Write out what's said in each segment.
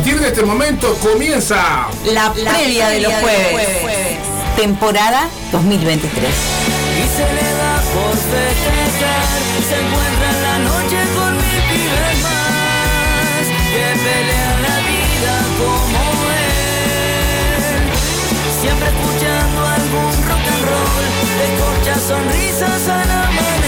partir de este momento comienza la, previa de los jueves. Temporada 2023. Y se le da por festejar, se encuentra en la noche con mil pibes más que pelean la vida como él. Siempre escuchando algún rock and roll, escorcha sonrisas al amanecer.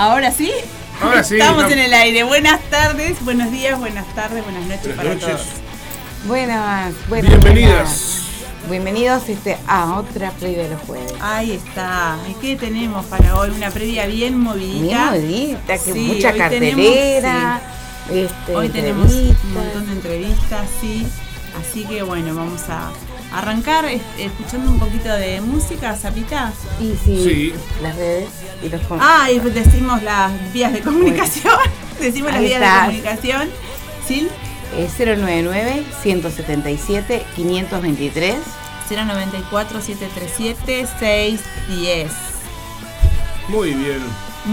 Ahora sí. Ahora sí, Estamos no- en el aire. Buenas tardes, buenos días, buenas tardes, buenas noches Buenas para noches. todos. Buenas, buenas. Bienvenidas. buenas. Bienvenidos este, a otra previa de los jueves. Ahí está. ¿Y qué tenemos para hoy? Una previa bien movidita. Bien modita, que Sí, mucha cartelera. este, Hoy tenemos un montón de entrevistas, sí. Así que bueno, vamos a arrancar es- escuchando un poquito de música, Zapita. Y sí, Sí. las redes y los con- Ah, y decimos las vías de comunicación. decimos las vías está. de comunicación. ¿Sí? eh, 099 177 523 094 737 610. Muy bien.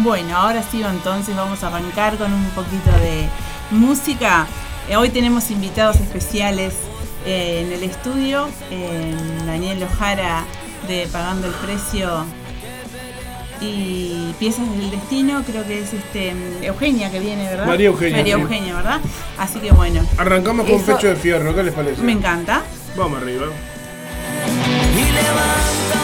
Bueno, ahora sí, entonces vamos a arrancar con un poquito de música. Eh, hoy tenemos invitados especiales eh, en el estudio. eh, Daniel Ojara de Pagando el Precio y Piezas del Destino. Creo que es este Eugenia que viene, ¿verdad? María Eugenia, María. Eugenia, ¿verdad? Así que bueno, Arrancamos con pecho de fierro, ¿qué les parece? me encanta. Vamos arriba. levanta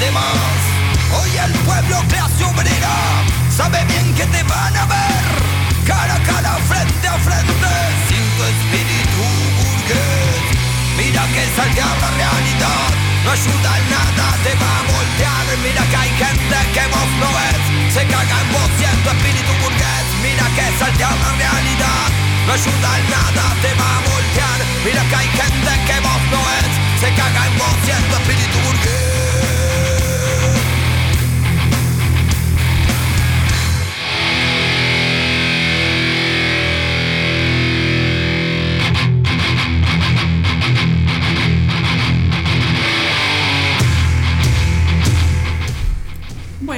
Hoy el pueblo clase obrera sabe bien que te van a ver, cara a cara, frente a frente, sin tu espíritu burgués. Mira que saltear la realidad no ayuda en nada, te va a voltear. Mira que hay gente que vos no ves, se caga en vos y en tu espíritu burgués. Mira que saltear la realidad no ayuda en nada, te va a voltear. Mira que hay gente que vos no ves, se caga en vos y en tu espíritu burgués.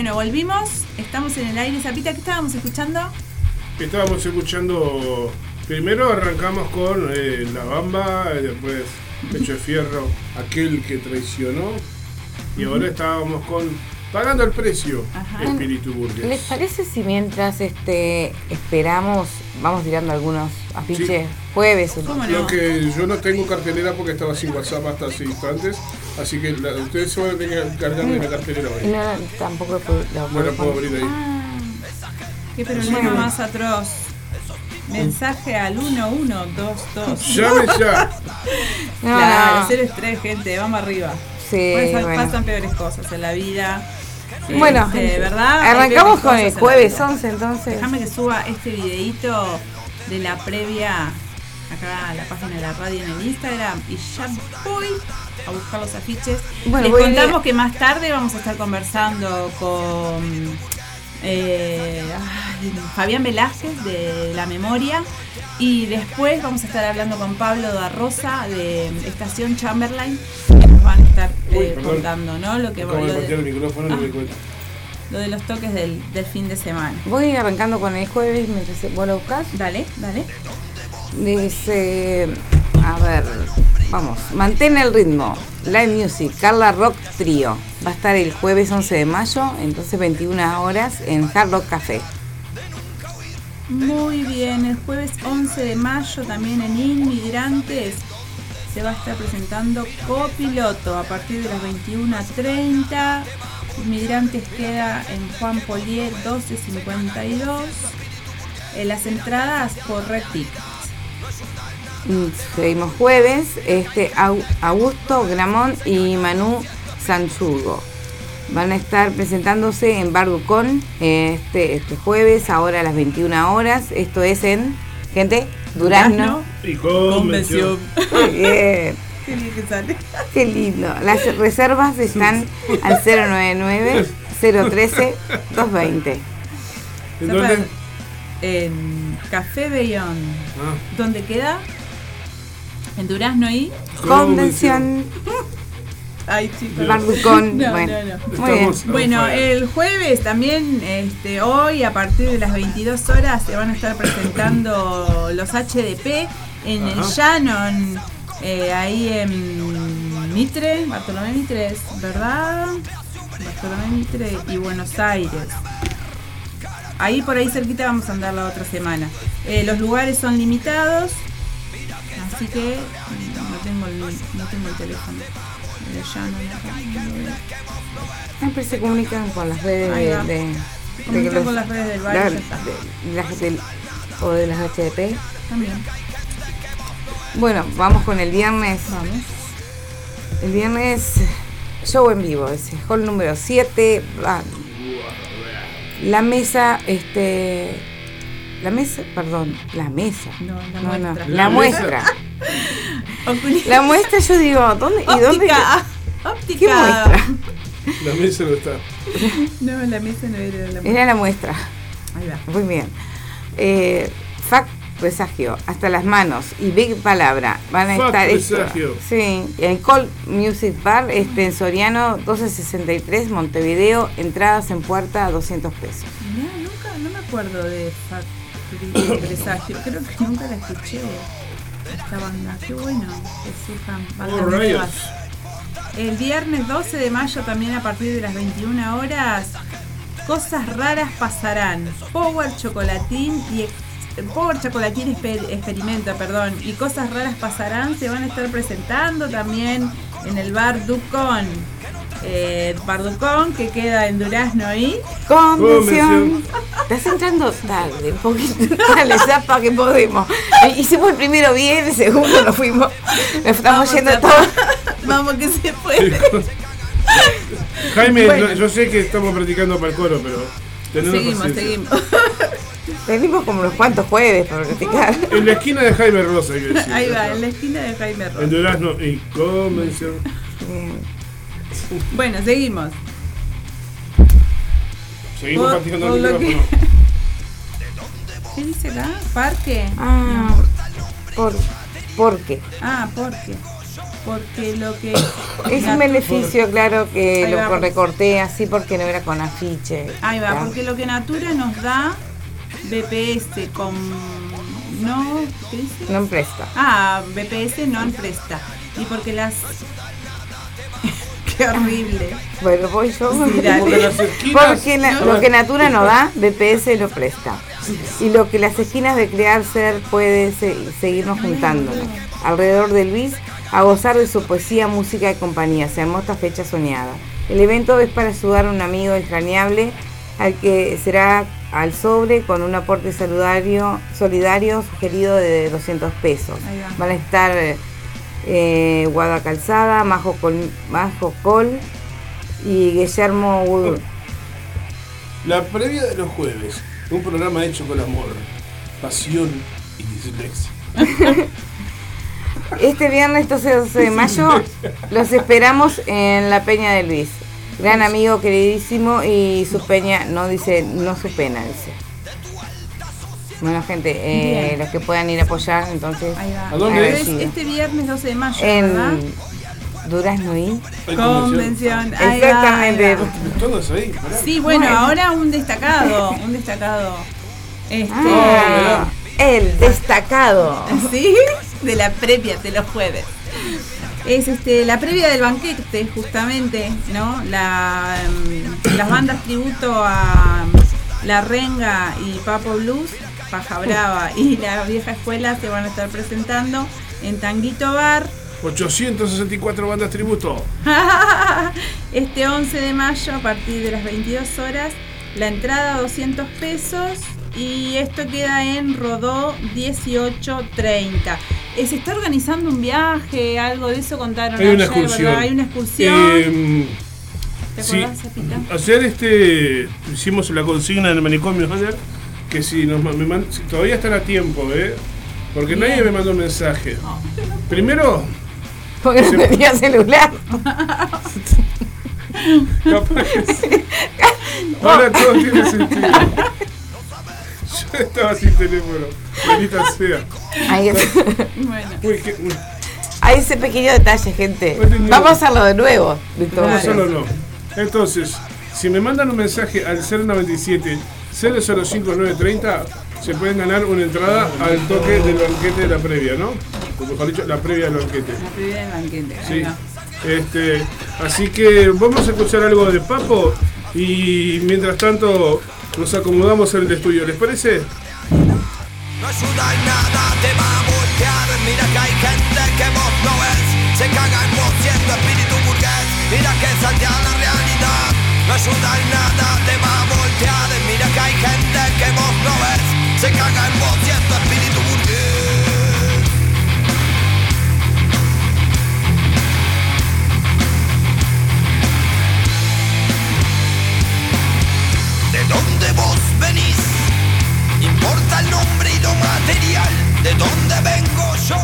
Bueno, volvimos. Estamos en el aire. Zapita, ¿qué estábamos escuchando? Estábamos escuchando. Primero arrancamos con eh, La Bamba, y después Pecho de Fierro, aquel que traicionó. Y ahora estábamos con Pagando el precio, Ajá. Espíritu ¿Les Burgués. parece si mientras este esperamos, vamos tirando algunos afiches jueves? o- ¿Cómo no? Lo que yo no tengo cartelera porque estaba sin WhatsApp hasta hace instantes, así que la- ustedes se van a tener que encargar de la cartelera hoy. no, tampoco lo puedo, lo No la puedo abrir ahí. Ah, Qué problema más atroz. Mensaje al 1122. Llame ya. no, Claro, no. gente, vamos arriba. Sí, Pasan, bueno. pasan peores cosas en la vida. Bueno, Este, ¿verdad? Arrancamos con el en jueves vida. 11 entonces. Déjame que suba este videito de la previa acá a la página de la radio en el Instagram y ya voy a buscar los afiches. Bueno, Les a contamos que más tarde vamos a estar conversando con eh, Fabián Velázquez de La Memoria y después vamos a estar hablando con Pablo da Rosa de Estación Chamberlain que nos van a estar eh, contando ¿no? lo que lo de el micrófono lo de los toques del, del fin de semana. Voy arrancando con el jueves mientras vos lo buscas. Dale, dale. Dice, a ver, vamos, mantén el ritmo. Live Music, Carla Rock Trio. Va a estar el jueves 11 de mayo, entonces 21 horas en Hard Rock Café. Muy bien, el jueves 11 de mayo también en Inmigrantes se va a estar presentando Copiloto a partir de las 21.30. Inmigrantes queda en Juan Polier 1252. Eh, las entradas por Red. Mm, Seguimos jueves, este Au- Augusto Gramón y Manu Sanchugo. Van a estar presentándose en Barducón este, este jueves, ahora a las 21 horas. Esto es en, gente, Durazno. Y convención. Bien. Qué bien que sale. Qué lindo. Las reservas están al 099-013-220. ¿En dónde? En Café Bellón. Ah, ¿Dónde queda? En Durazno y. Convención. Ay, chicos. Barducón. No, bueno, no, no. muy bien. Estamos- Bueno, el jueves también, este, hoy a partir de las 22 horas se van a estar presentando los HDP en el. Shannon, eh, ahí en Mitre, Bartolomé Mitre, ¿verdad? Bartolomé Mitre y Buenos Aires. Ahí por ahí cerquita vamos a andar la otra semana. Eh, los lugares son limitados. Así que mm, no tengo el, no tengo el teléfono. Siempre se comunican con las redes Ahí de, va. de- de Comunican los- con las redes del barrio, la- ya está. de- de las del- o de las HDP. También. Bueno, vamos con el viernes. Vamos. El viernes show en vivo, ese hall número 7. La mesa, este. La mesa, perdón, la mesa. No, la No, no, muestra. la, La muestra. Oculi- La muestra, yo digo, ¿dónde? ¿Y dónde? óptica. Óptica. ¿Qué muestra? La mesa no está. No, la mesa no era la muestra. Era la muestra. Ahí va. Muy bien. Eh, Fact Presagio, hasta las manos y Big Palabra van a Fact estar esto- Presagio. sí, en Cold Music Bar, este, en Soriano 1263, Montevideo, entradas en puerta a 200 pesos. Mirá, nunca, no me acuerdo de Fact Presagio. Creo que nunca la escuché. Esta banda. Qué bueno Oh, rayos. nuevas. El viernes 12 de mayo también a partir de las 21 horas, cosas raras pasarán. Power Chocolatín y Power Chocolatín Exper- Experimenta, perdón, y cosas raras pasarán se van a estar presentando también en el bar Ducón. Eh, bar Ducón que queda en Durazno y Convención. Estás entrando tarde, un poquito tarde, zapa que podemos. Eh, Hicimos el primero bien, el segundo nos fuimos. Nos estamos Vamos, yendo zapa. todos. Vamos que se puede. Jaime, Bueno. no- yo sé que estamos practicando para el coro, pero tenemos Seguimos, paciencia. seguimos. Venimos como unos cuantos jueves para practicar. En la esquina de Jaime Rosa, hay que decir. Ahí va, en la esquina de Jaime Ross. En Durazno y Convención. Bien. Bueno, seguimos. Seguimos por el micrófono. ¿Qué dice acá? ¿Parque? Ah, por, ¿por qué? Ah, porque. Porque lo que. Es un beneficio, claro, que Ahí lo va. recorté así porque no era con afiche. Ahí va, porque lo que Natura nos da BPS con. No. ¿Qué dice? No presta. Ah, BPS no presta. Y porque las. Qué horrible. Bueno, voy yo. Sí. Porque lo que Natura no da, BPS lo presta. Y lo que las esquinas de Crear Ser puede se- seguirnos juntándonos. Alrededor de Luis, a gozar de su poesía, música y compañía. Se armó esta fecha soñada. El evento es para ayudar a un amigo extrañable al que será al sobre con un aporte solidario, solidario sugerido de 200 pesos. Van a estar eh, Guada Calzada, Majo Col, Majo Col y Guillermo Wood. La previa de los jueves. Un programa hecho con amor, pasión y dislexia. Este viernes 12 12 de mayo los esperamos en la Peña de Luis. Gran amigo, queridísimo y su peña, no dice, no su pena, dice. Bueno, gente, eh, los que puedan ir a apoyar, entonces, Ahí va. ¿A dónde es? es este viernes 12 de mayo, ¿verdad? en Durazno y... Convención. Exactamente. ahí, pará. Sí, bueno, Bueno. ahora un destacado, un destacado. Este, Ah, el destacado. ¿sí? De la previa de los jueves. Es este la previa del banquete, justamente, ¿no? La, mm, las bandas tributo a La Renga y Papo Blues, Paja Brava y la vieja escuela se van a estar presentando en Tanguito Bar 864 bandas tributo. este 11 de mayo a partir de las 22 horas. La entrada 200 pesos y esto queda en Rodó 1830. Eh, ¿Se está organizando un viaje? ¿Algo de eso contaron Hay una ayer, excursión. ¿verdad? Hay una excursión. Eh, ¿Te sí. acordás, Zapita? Ayer este, hicimos la consigna en el manicomio ayer, que si nos ma- me man- si todavía están a tiempo, ¿eh? Porque Bien. nadie me mandó un mensaje. Primero, Porque no tenía celular. capaz que sí. Ahora todo tiene sentido. Yo estaba sin teléfono, maldita sea. Ahí es- Bueno, Uy, qué- uy, Hay ese pequeño detalle, gente. Vamos a hacerlo de nuevo. Víctor. Vamos a hacerlo no. Entonces, si me mandan un mensaje al 097 005930, se pueden ganar una entrada al toque del banquete de la previa, ¿no? O mejor dicho, la previa del banquete. la previa del banquete. Sí. Este, así que vamos a escuchar algo de Papo y mientras tanto nos acomodamos en el estudio, ¿les parece? No ayuda en nada, te va a voltear. Mira que hay que vos no ves Se caga en vos siendo espíritu burgués Mira que saltea la realidad No ayuda en nada, te va a voltear Mira que hay gente que vos no ves Se caga en vos siendo espíritu burgués ¿De dónde vos venís? Importa el nombre y lo material. ¿De dónde vengo yo?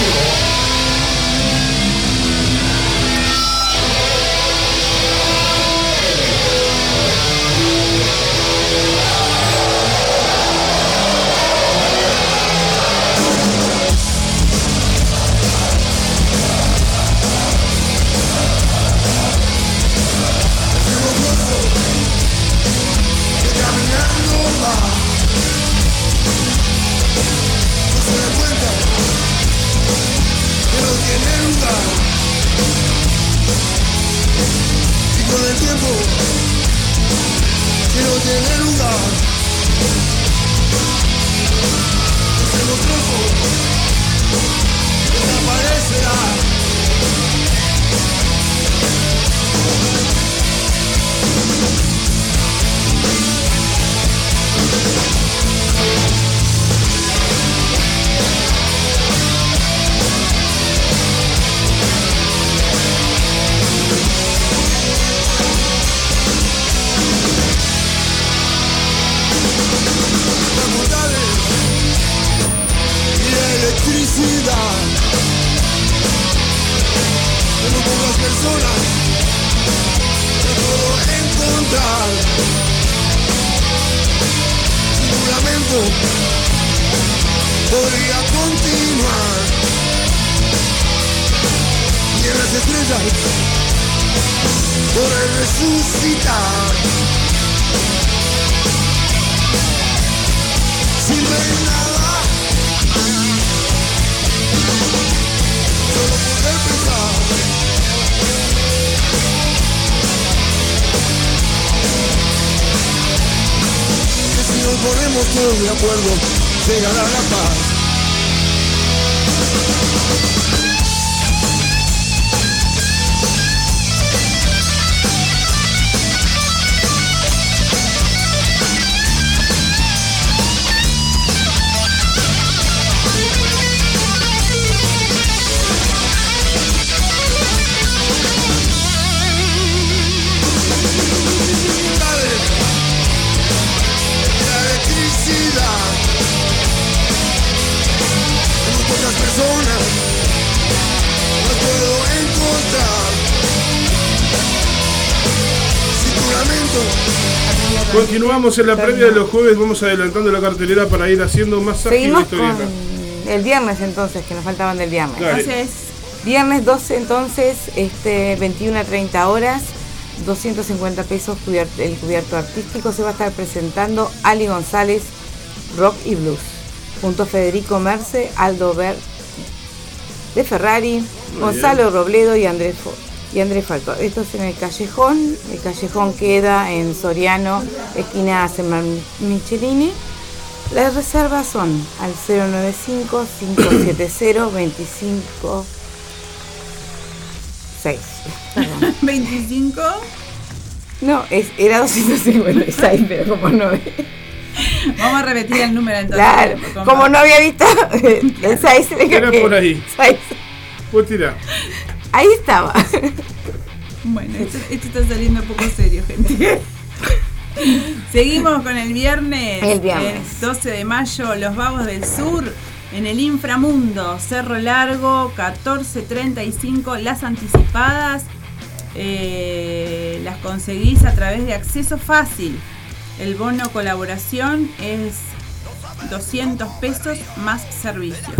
Yeah. Y podría continuar. Y en las estrellas podré resucitar. Sin ver nada. Solo poder pensar Que si nos ponemos todos de acuerdo Llegará la paz Dale. Continuamos en la previa de los jueves, vamos adelantando la cartelera para ir haciendo más ágil la historieta. el viernes entonces, que nos faltaban del viernes. Claro. Entonces, Viernes 12 entonces, este 21 a 30 horas, 250 pesos el cubierto artístico. Se va a estar presentando Ali González, Rock y Blues, junto a Federico Merce, Aldo Ver de Ferrari, Gonzalo Robledo y Andrés Fo- y Andrés Falcón. Esto es en el callejón. El callejón queda en Soriano, esquina Semar Michelini. Las reservas son al 095-570-25 6. 25. No, es, era 256, pero como no Vamos a repetir el número entonces. Claro, como no había visto el 6, Era por ahí. Vos tirá. Ahí estaba. Bueno, esto, esto está saliendo poco serio, gente. Seguimos con el viernes. El viernes. el 12 de mayo, Los Vagos del Sur. En el inframundo, Cerro Largo, 1435. Las anticipadas eh, las conseguís a través de acceso fácil. El bono colaboración es 200 pesos más servicio.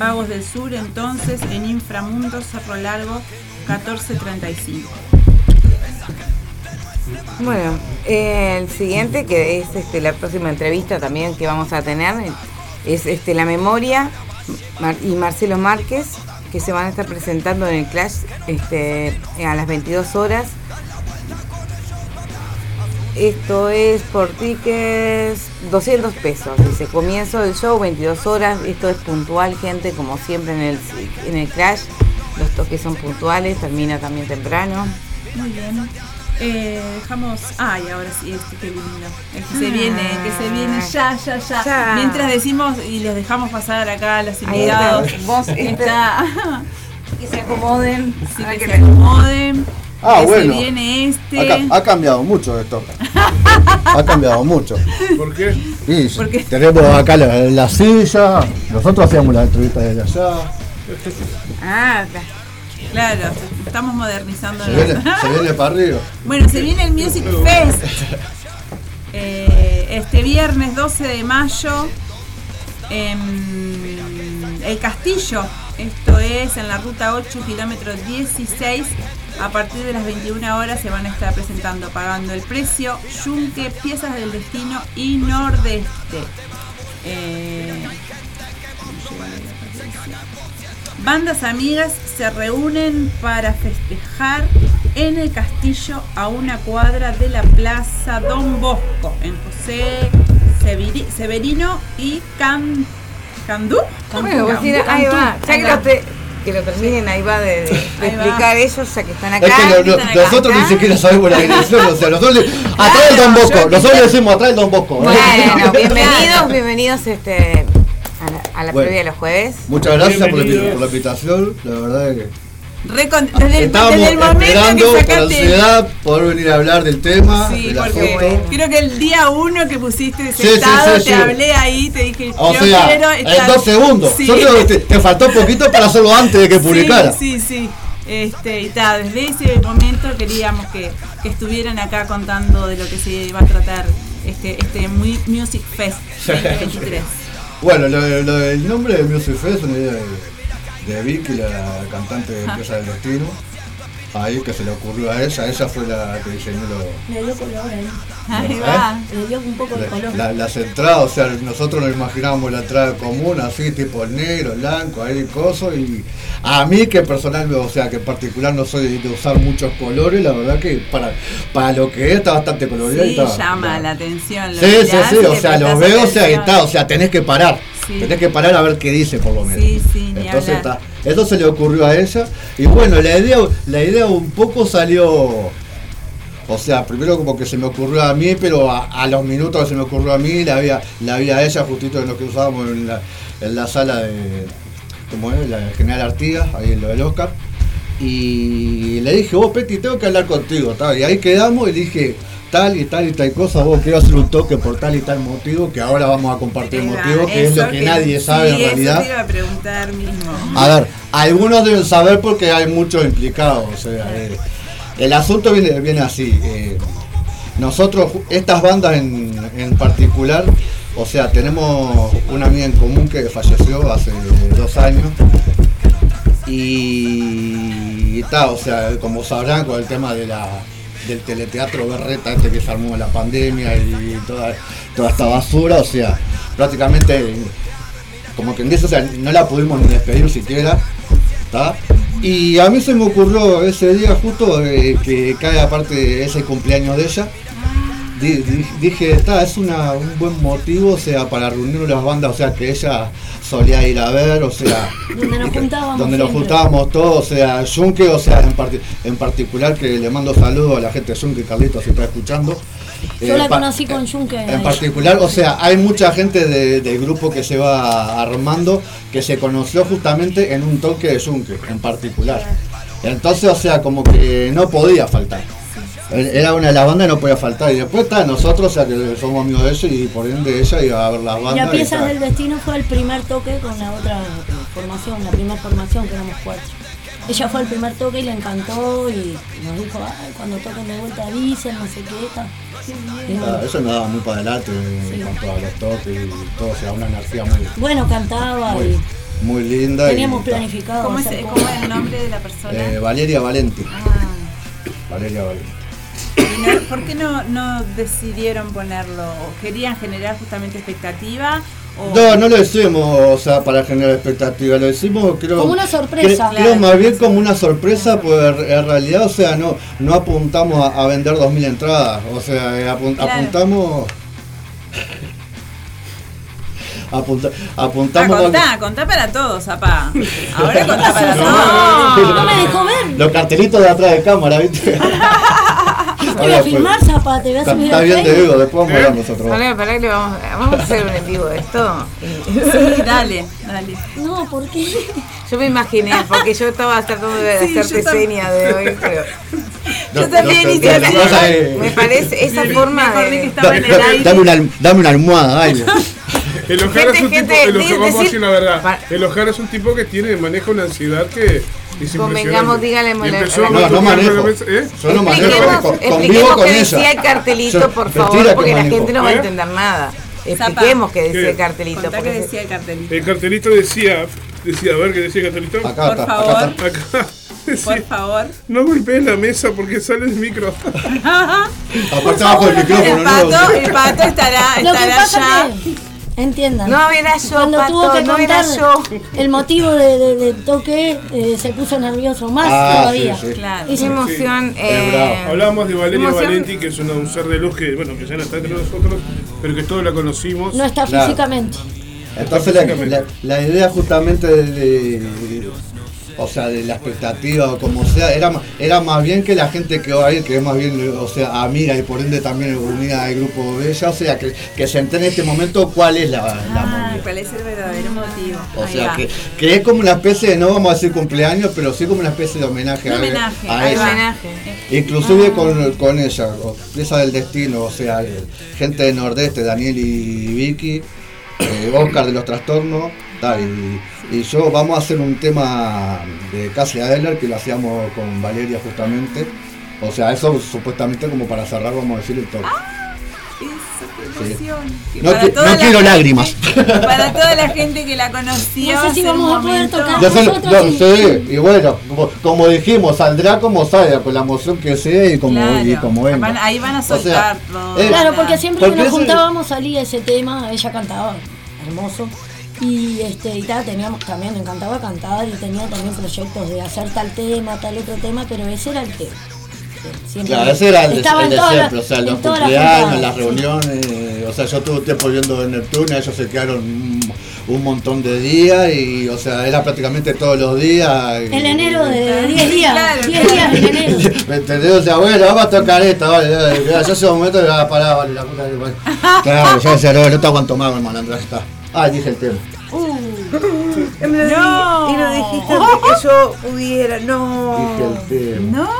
Vagos del Sur entonces en Inframundo Cerro Largo 1435. Bueno, eh, el siguiente, que es este, la próxima entrevista también que vamos a tener, es este, La Memoria y Marcelo Márquez, que se van a estar presentando en el Clash este, a las 22 horas. Esto es por tickets 200 pesos. Dice, comienzo del show, 22 horas. Esto es puntual, gente, como siempre en el, en el Clash. Los toques son puntuales, termina también temprano. Muy bien. Eh, dejamos. Ay, ahora sí, este qué lindo. El que se viene, que se viene ya, ya, ya, Ya. Mientras decimos y les dejamos pasar acá a los Ahí invitados. está. Vos, este- Está. Que se acomoden. Sí, que que se acomoden. Ah, que bueno. se viene este. Ha, ca- ha cambiado mucho esto. ha cambiado mucho. ¿Por qué? Y ¿Por qué? tenemos acá la, la silla, nosotros hacíamos la entrevista desde allá. Ah, Claro, estamos modernizando. Se viene, se viene para arriba. Bueno, se viene el Music Fest. Eh, este viernes 12 de mayo en El Castillo. Esto es en la ruta 8, kilómetro 16. A partir de las 21 horas se van a estar presentando pagando el precio, Yunque, Piezas del Destino y Nordeste. Eh, Bandas amigas se reúnen para festejar en el castillo a una cuadra de la Plaza Don Bosco, en José Severi- Severino y Can, Candú. Ahí va. Ya que que lo terminen, ahí va de, de- de Ahí va. explicar ellos, ya que están acá. Es que lo- lo- están acá. nosotros ni siquiera sabemos la dirección, o sea, nosotros le, atrás el Don Bosco, nosotros le decimos atrás el Don Bosco. Bueno, bienvenidos, bienvenidos este, a la, a la Bueno. previa de los jueves. Muchas gracias por la, por la invitación, la verdad es que Desde, el, estábamos desde el momento esperando que sacaste. ansiedad poder venir a hablar del tema, Sí, porque creo que el día uno que pusiste Sí, sí, sentado, sí, te sí. hablé ahí, te dije, O yo sea, quiero en estar. dos segundos. Sí. Yo creo que te, te faltó poquito para hacerlo antes de que publicara. Sí, sí, sí. Este, y ta, desde ese momento queríamos que, que estuvieran acá contando de lo que se iba a tratar este, este Mu- Music Fest 2023. Bueno, lo, lo del nombre de Music Fest es una idea de, de Vicky, la cantante de Empresa del Destino. Ahí que se le ocurrió a ella, ella fue la que diseñó lo- Le dio color. Ahí ¿Eh? va. Le dio un poco de color. la- las entradas, o sea, nosotros nos imaginábamos la entrada común, así, tipo negro, blanco, ahí coso, y a mí que personalmente, o sea, que en particular no soy de usar muchos colores, la verdad que para, para lo que es está bastante colorido. y Sí, está- llama está- la atención. lo Sí, sí, sí, y o sea, prestás lo veo, o sea, y atención. está, o sea, tenés que parar. Sí. Tenés que parar a ver qué dice por lo menos. Sí, sí, Entonces está, eso se le ocurrió a ella. Y bueno, la idea, la idea un poco salió. O sea, primero como que se me ocurrió a mí, pero a, a los minutos que se me ocurrió a mí, la había, la había a ella justito en lo que usábamos en la, en la sala de. ¿Cómo es? La General Artigas, ahí en lo del Oscar. Y le dije, vos Peti, tengo que hablar contigo, tal. Y ahí quedamos y dije, tal y tal y tal cosa, vos quiero hacer un toque por tal y tal motivo, que ahora vamos a compartir va, motivo, que es lo que, nadie sabe en realidad. te iba a preguntar mismo. A ver, algunos deben saber porque hay muchos implicados. O sea, eh, el asunto viene, viene así. eh, nosotros, estas bandas en, en particular, o sea, tenemos una amiga en común que falleció hace dos años. Y tal, o sea, como sabrán, con el tema de la, del teleteatro berreta este que se armó la pandemia y toda, toda esta basura, o sea, prácticamente como que en eso, o sea, no la pudimos ni despedir siquiera. ¿tá? Y a mí se me ocurrió ese día justo eh, que cae aparte ese cumpleaños de ella. Di- di- dije, está, es una, un buen motivo, o sea, para reunir las bandas, o sea, que ella solía ir a ver, o sea, Donde nos juntábamos. donde nos juntábamos todos, o sea, Yunque, o sea, en, parti- en particular que le mando saludos a la gente de Yunque, Carlitos, si está escuchando. Yo Eh, la pa- conocí con Yunque. a en particular, o sea, hay mucha gente de- del grupo que se va armando que se conoció justamente en un toque de Yunque, en particular. Entonces, o sea, como que no podía faltar. Era una de las bandas y no podía faltar. Y después está nosotros, o sea, que somos amigos de ellos y por ende ella iba a ver las bandas. Y a y Piezas del Destino fue el primer toque con la otra formación, la primera formación que éramos cuatro. ella fue al primer toque y le encantó y nos dijo, ay, cuando toquen de vuelta avisen, no sé qué. Y Ah, eso nos daba muy para adelante en cuanto a los toques y todo, o sea, una energía muy, Bueno, cantaba muy, y muy linda. teníamos planificado ¿Cómo es, cómo es el nombre de la persona? Eh, Valeria Valenti. Ah. Valeria Valenti. ¿Y no- ¿Por qué no, no decidieron ponerlo? ¿O ¿Querían generar justamente expectativa? O... No, no lo decimos, o sea, para generar expectativa, lo decimos creo... Como una sorpresa. cre- Creo, Claro. más bien como una sorpresa, pues en realidad, o sea, no no apuntamos a, a vender 2.000 entradas, o sea, eh, Claro. apuntamos... Apunta- Ah, apuntamos... contá, contá para todos, apá. Ahora contá para No, todos. no me dejó ver. Los cartelitos de atrás de cámara, ¿viste? Te voy a filmar, Zapa, te voy a Está, subir está al bien, te digo, después vamos a hablar nosotros. Pará, pará que le vamos, vamos a hacer un en vivo de esto. Sí, dale, dale. No, ¿por qué? Yo me imaginé, porque yo estaba tratando de Sí, hacerte yo también. seña de hoy, pero No, también hice así. me parece esa forma de... estaba en el Dame, aire. dame una, alm- dame una almohada, dale. El Ojara es un Gente, tipo, el Ojara- di- vamos a decir- decir la verdad. Pa- El Ojara es un tipo que tiene, maneja una ansiedad que es Convengamos, impresionante. dígale, Y mole- empezó a No, No, manejo. la mesa, ¿eh? Yo no manejo, con- convivo con ella. decía el cartelito, Yo- por favor, que porque la gente no va a ¿Eh? entender nada. Expliquemos qué decía el cartelito. Contá qué porque- decía el cartelito. El cartelito decía, decía, a ver qué decía el cartelito. Acá Por está, favor. acá está. Acá. Por favor. no golpees la mesa porque sale el micro. Aparte abajo del micrófono, El pato, el pato estará, que estará ya. Entiendan, No era yo, cuando Pato, tuvo que no era contar yo. el motivo de- de- del toque, eh, se puso nervioso más Ah, todavía. sí, sí. Claro. Emoción. Eh, bravo. Hablábamos de Valeria emoción- Valenti, que es una- un ser de luz que, bueno, que ya no está entre nosotros, pero que todos la conocimos. no está Claro. físicamente. Entonces la, la- la idea justamente de, de- o sea, de la expectativa o como sea, era, era más bien que la gente que va a ir, que es más bien, o sea, amiga y por ende también unida al grupo de ella, o sea, que, que se entere en este momento cuál es la, la Ah. ¿cuál es el verdadero motivo? O Ahí sea, va. que, que es como una especie de, no vamos a decir cumpleaños, pero sí como una especie de homenaje, a- homenaje, a, ella. homenaje. Inclusive con, con ella, o pieza del destino, o sea, eh, gente de Nordeste, Daniel y Vicky, eh, Oscar de los trastornos, tal, y, y yo vamos a hacer un tema de Casia Adler que lo hacíamos con Valeria justamente. O sea, eso supuestamente como para cerrar vamos a decir el toque. Eso, qué Sí. emoción. No para qui- toda no la quiero gente- lágrimas. Para toda la gente que la conoció. No sé si vamos a poder tocar. Ya sé, nosotros no, sí. y bueno, como, como dijimos, saldrá como salga, con la emoción que sea y como, y Claro. como venga. Ahí van a O sea, soltar todo. eh, Claro, porque siempre Porque que nos ese- juntábamos salía ese tema, ella cantaba, hermoso. Y este, y tal, teníamos también, me encantaba cantar y tenía también proyectos de hacer tal tema, tal otro tema, pero ese era el tema. Siempre Claro, ese era el, de- el de siempre, las- o sea, los las cumpleaños, las sí. reuniones, o sea, yo tuve tiempo viendo en Neptunia, ellos se quedaron un, un montón de días y, o sea, era prácticamente todos los días. y- En enero de 10 días, Claro, 10 días en enero. ¿Me entendés? O sea, bueno, vamos a tocar esta, vale, vale, ya ese momento ya pará, vale, la puta que parió. Claro, yo decía, no, no te aguanto más, hermano, Andrés, está. Ah, dije el tema. Y me lo di- No. Y lo dijiste que yo pudiera. No. Dije el tema. No.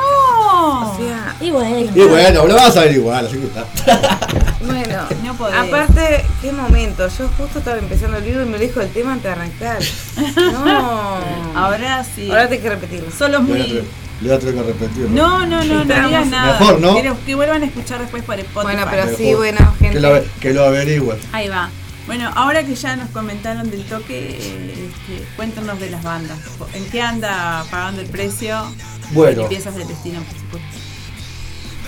O sea, Y bueno, Y bueno, lo vas a ver igual, así que está. bueno. No podés. Aparte, qué momento. Yo justo estaba empezando el libro y me lo dijo el tema antes de arrancar. No. Ahora sí. Ahora tengo que repetirlo. Solo muy. le voy a tener que repetir. No, no, no, no digas nada. Mejor, ¿no? Que, lo- que vuelvan a escuchar después por Spotify. Bueno, pero Mejor. sí, bueno, gente. Que lo, que lo averigüen. Ahí va. Bueno, ahora que ya nos comentaron del toque, eh, este, cuéntanos de las bandas. ¿En qué anda pagando el precio? Bueno. Y piezas del destino, por supuesto.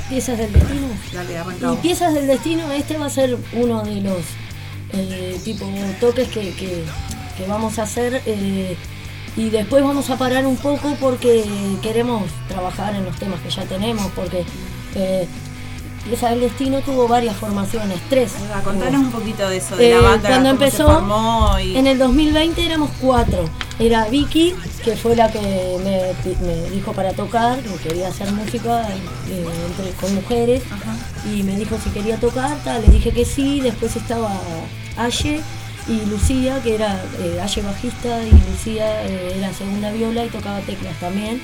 piezas del destino. Dale, Y arrancamos. piezas del destino, este va a ser uno de los eh, tipo toques que, que- que vamos a hacer. eh, y después vamos a parar un poco porque queremos trabajar en los temas que ya tenemos, porque del Destino tuvo varias formaciones, tres. Contanos un poquito de eso, de la Eh, banda. cuando empezó, y... En el 2020 éramos cuatro. Era Vicky, que fue la que me, dijo para tocar, que quería hacer música eh, entre- con mujeres. Ajá. Y me dijo si quería tocar, tal, le dije que sí. Después estaba Aye y Lucía, que era eh, Aye bajista y Lucía eh, era segunda viola y tocaba teclas también.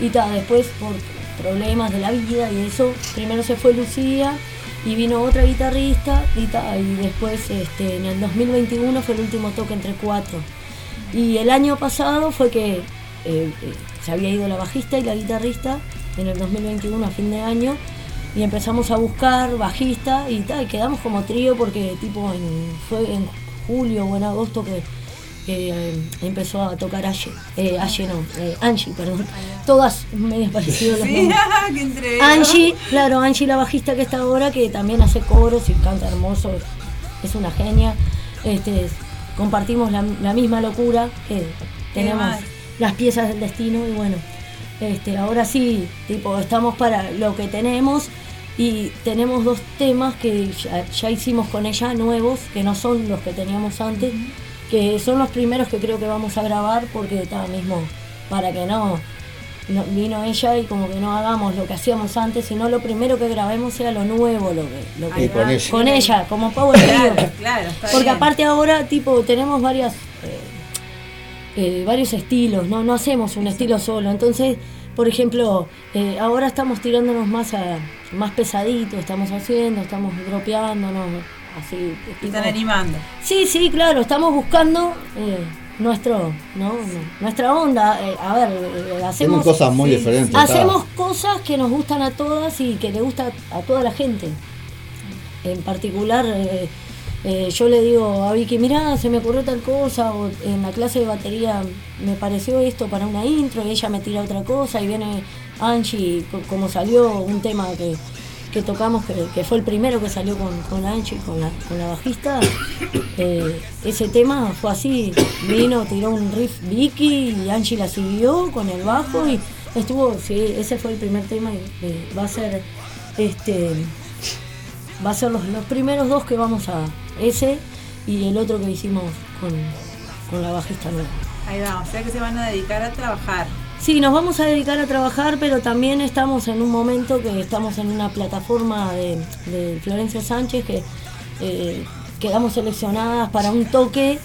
Y tal, después por problemas de la vida y eso, primero se fue Lucía y vino otra guitarrista y, después este, en el 2021 fue el último toque entre cuatro. Y el año pasado fue que eh, eh, se había ido la bajista y la guitarrista en el 2021 a fin de año y empezamos a buscar bajista y tal, y quedamos como trío porque tipo en, fue en julio o en agosto que, eh, empezó a tocar Aye, eh, no, eh, Angie, perdón, todas medio parecidas los Sí, entrega. Angie, claro, Angie la bajista que está ahora, que también hace coros y canta hermoso, es una genia. Este, compartimos la, la misma locura que tenemos mal. las piezas del destino y bueno, este, ahora sí, tipo, estamos para lo que tenemos y tenemos dos temas que ya, ya hicimos con ella nuevos, que no son los que teníamos antes, que son los primeros que creo que vamos a grabar porque está mismo para que no, no- vino ella y como que no hagamos lo que hacíamos antes, sino lo primero que grabemos sea lo nuevo, lo que, lo que- Y con ella. con ella, como Power. Claro, Porque bien. aparte ahora, tipo, tenemos varias, eh, eh, varios estilos, ¿no? No hacemos un estilo solo. Entonces, por ejemplo, eh, ahora estamos tirándonos más a más pesadito, estamos haciendo, estamos dropeando, ¿no? Así. Te están animando. Sí, sí, claro, estamos buscando eh, nuestro, ¿no? Nuestra onda. eh, a ver, eh, Hacemos hacemos, cosas muy sí, diferentes. hacemos cosas que nos gustan a todas y que le gusta a toda la gente. En particular, eh, eh, yo le digo a Vicky, mirá, se me ocurrió tal cosa, o en la clase de batería me pareció esto para una intro, y ella me tira otra cosa, y viene Angie, co- como salió un tema que, que tocamos, que, fue el primero que salió con, con Angie, con la, con la bajista, eh, ese tema fue así, vino, tiró un riff Vicky, y Angie la siguió con el bajo, y estuvo, sí, ese fue el primer tema, y eh, va a ser, este va a ser los, los primeros dos que vamos a ese y el otro que hicimos con, con la bajista nueva. Ahí va, o que se van a dedicar a trabajar. Sí, nos vamos a dedicar a trabajar, pero también estamos en un momento que estamos en una plataforma de, de Florencia Sánchez que eh, quedamos seleccionadas para un toque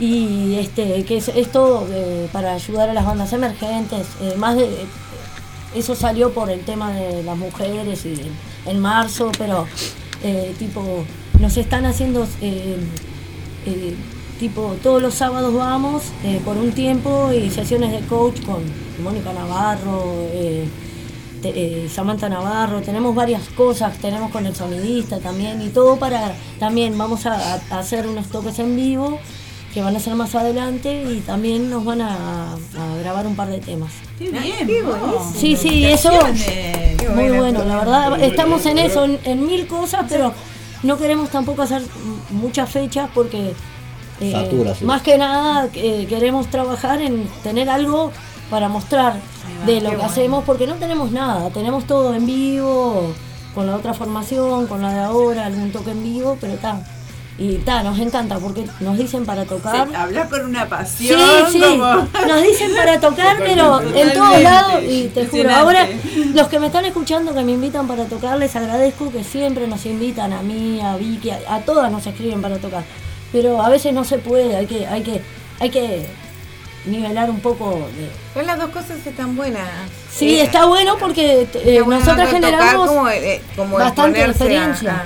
y este que es esto eh, para ayudar a las bandas emergentes, eh, más de eso salió por el tema de las mujeres y en, marzo, pero tipo nos están haciendo tipo todos los sábados vamos eh, por un tiempo y sesiones de coach con Mónica Navarro, eh, te- eh, Samantha Navarro, tenemos varias cosas, tenemos con el sonidista también y todo para también vamos a, a hacer unos toques en vivo que van a ser más adelante y también nos van a, a grabar un par de temas. Qué bien. qué. Sí, sí, eso. Qué muy bueno, la verdad. Estamos en eso, en, en mil cosas, pero no queremos tampoco hacer muchas fechas porque eh, Satura, sí. más que nada eh, queremos trabajar en tener algo para mostrar va, de lo que bueno. hacemos porque no tenemos nada, tenemos todo en vivo, con la otra formación, con la de ahora, algún toque en vivo, pero está. Y está, nos encanta porque nos dicen para tocar. Sí, hablar con una Sí, pasión. sí, como- nos dicen para tocar, pero en todos lados, y te juro, ahora los que me están escuchando que me invitan para tocar, les agradezco que siempre nos invitan a mí, a Vicky, a, a todas nos escriben para tocar, pero a veces no se puede, hay que, hay que, hay que nivelar un poco de... Pues las dos cosas están buenas. Sí, Eh, está bueno porque eh, está bueno nosotras tocar generamos como, eh, como bastante a- experiencia.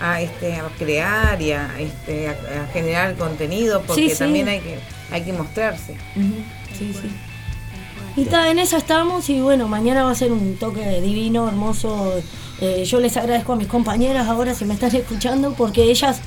A, a, este, a crear y a, este, a, generar contenido porque Sí, sí. también hay que hay que mostrarse. Sí, sí. Y ta, en esa estamos y bueno, mañana va a ser un toque divino, hermoso. Eh, yo les agradezco a mis compañeras ahora si me están escuchando porque ellas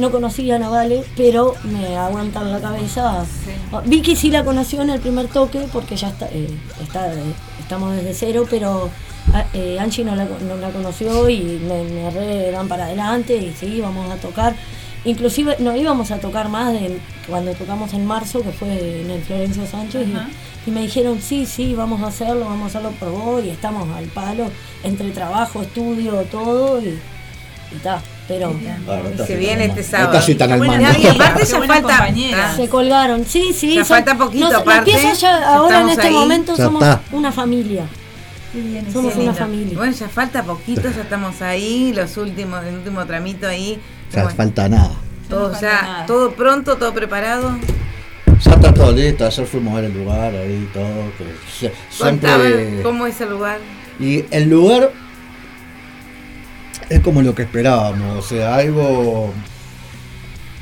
no conocían a Vale, pero me aguantan la cabeza. Ah, Vicky sí la conoció en el primer toque porque ya está, eh, está, eh, estamos desde cero, pero ah, eh, Angie no la, no la conoció y me, me re dan para adelante y sí, vamos a tocar. Inclusive no íbamos a tocar más de cuando tocamos en marzo, que fue en el Florencio Sánchez, y- me dijeron, sí, sí, vamos a hacerlo, vamos a hacerlo por vos, y estamos al palo, entre trabajo, estudio, todo, y está. Bueno, esta Se sí viene este sábado. Sí tan al Buena mando. Y aparte ya falta. compañera. ah, se colgaron, sí, sí. Ya falta poquito, nos- aparte, ya, ya ahora en este ahí. momento Ya somos está. una familia. Somos qué una lindo. familia. Bueno, ya falta poquito, ya estamos ahí, los últimos, el último tramito ahí. Ya Bueno, falta nada. todo No falta ya, nada. todo pronto, todo preparado. Ya está todo listo. Ayer fuimos a ver el lugar ahí todo. Que siempre. cómo es el lugar. Y el lugar es como lo que esperábamos, o sea, algo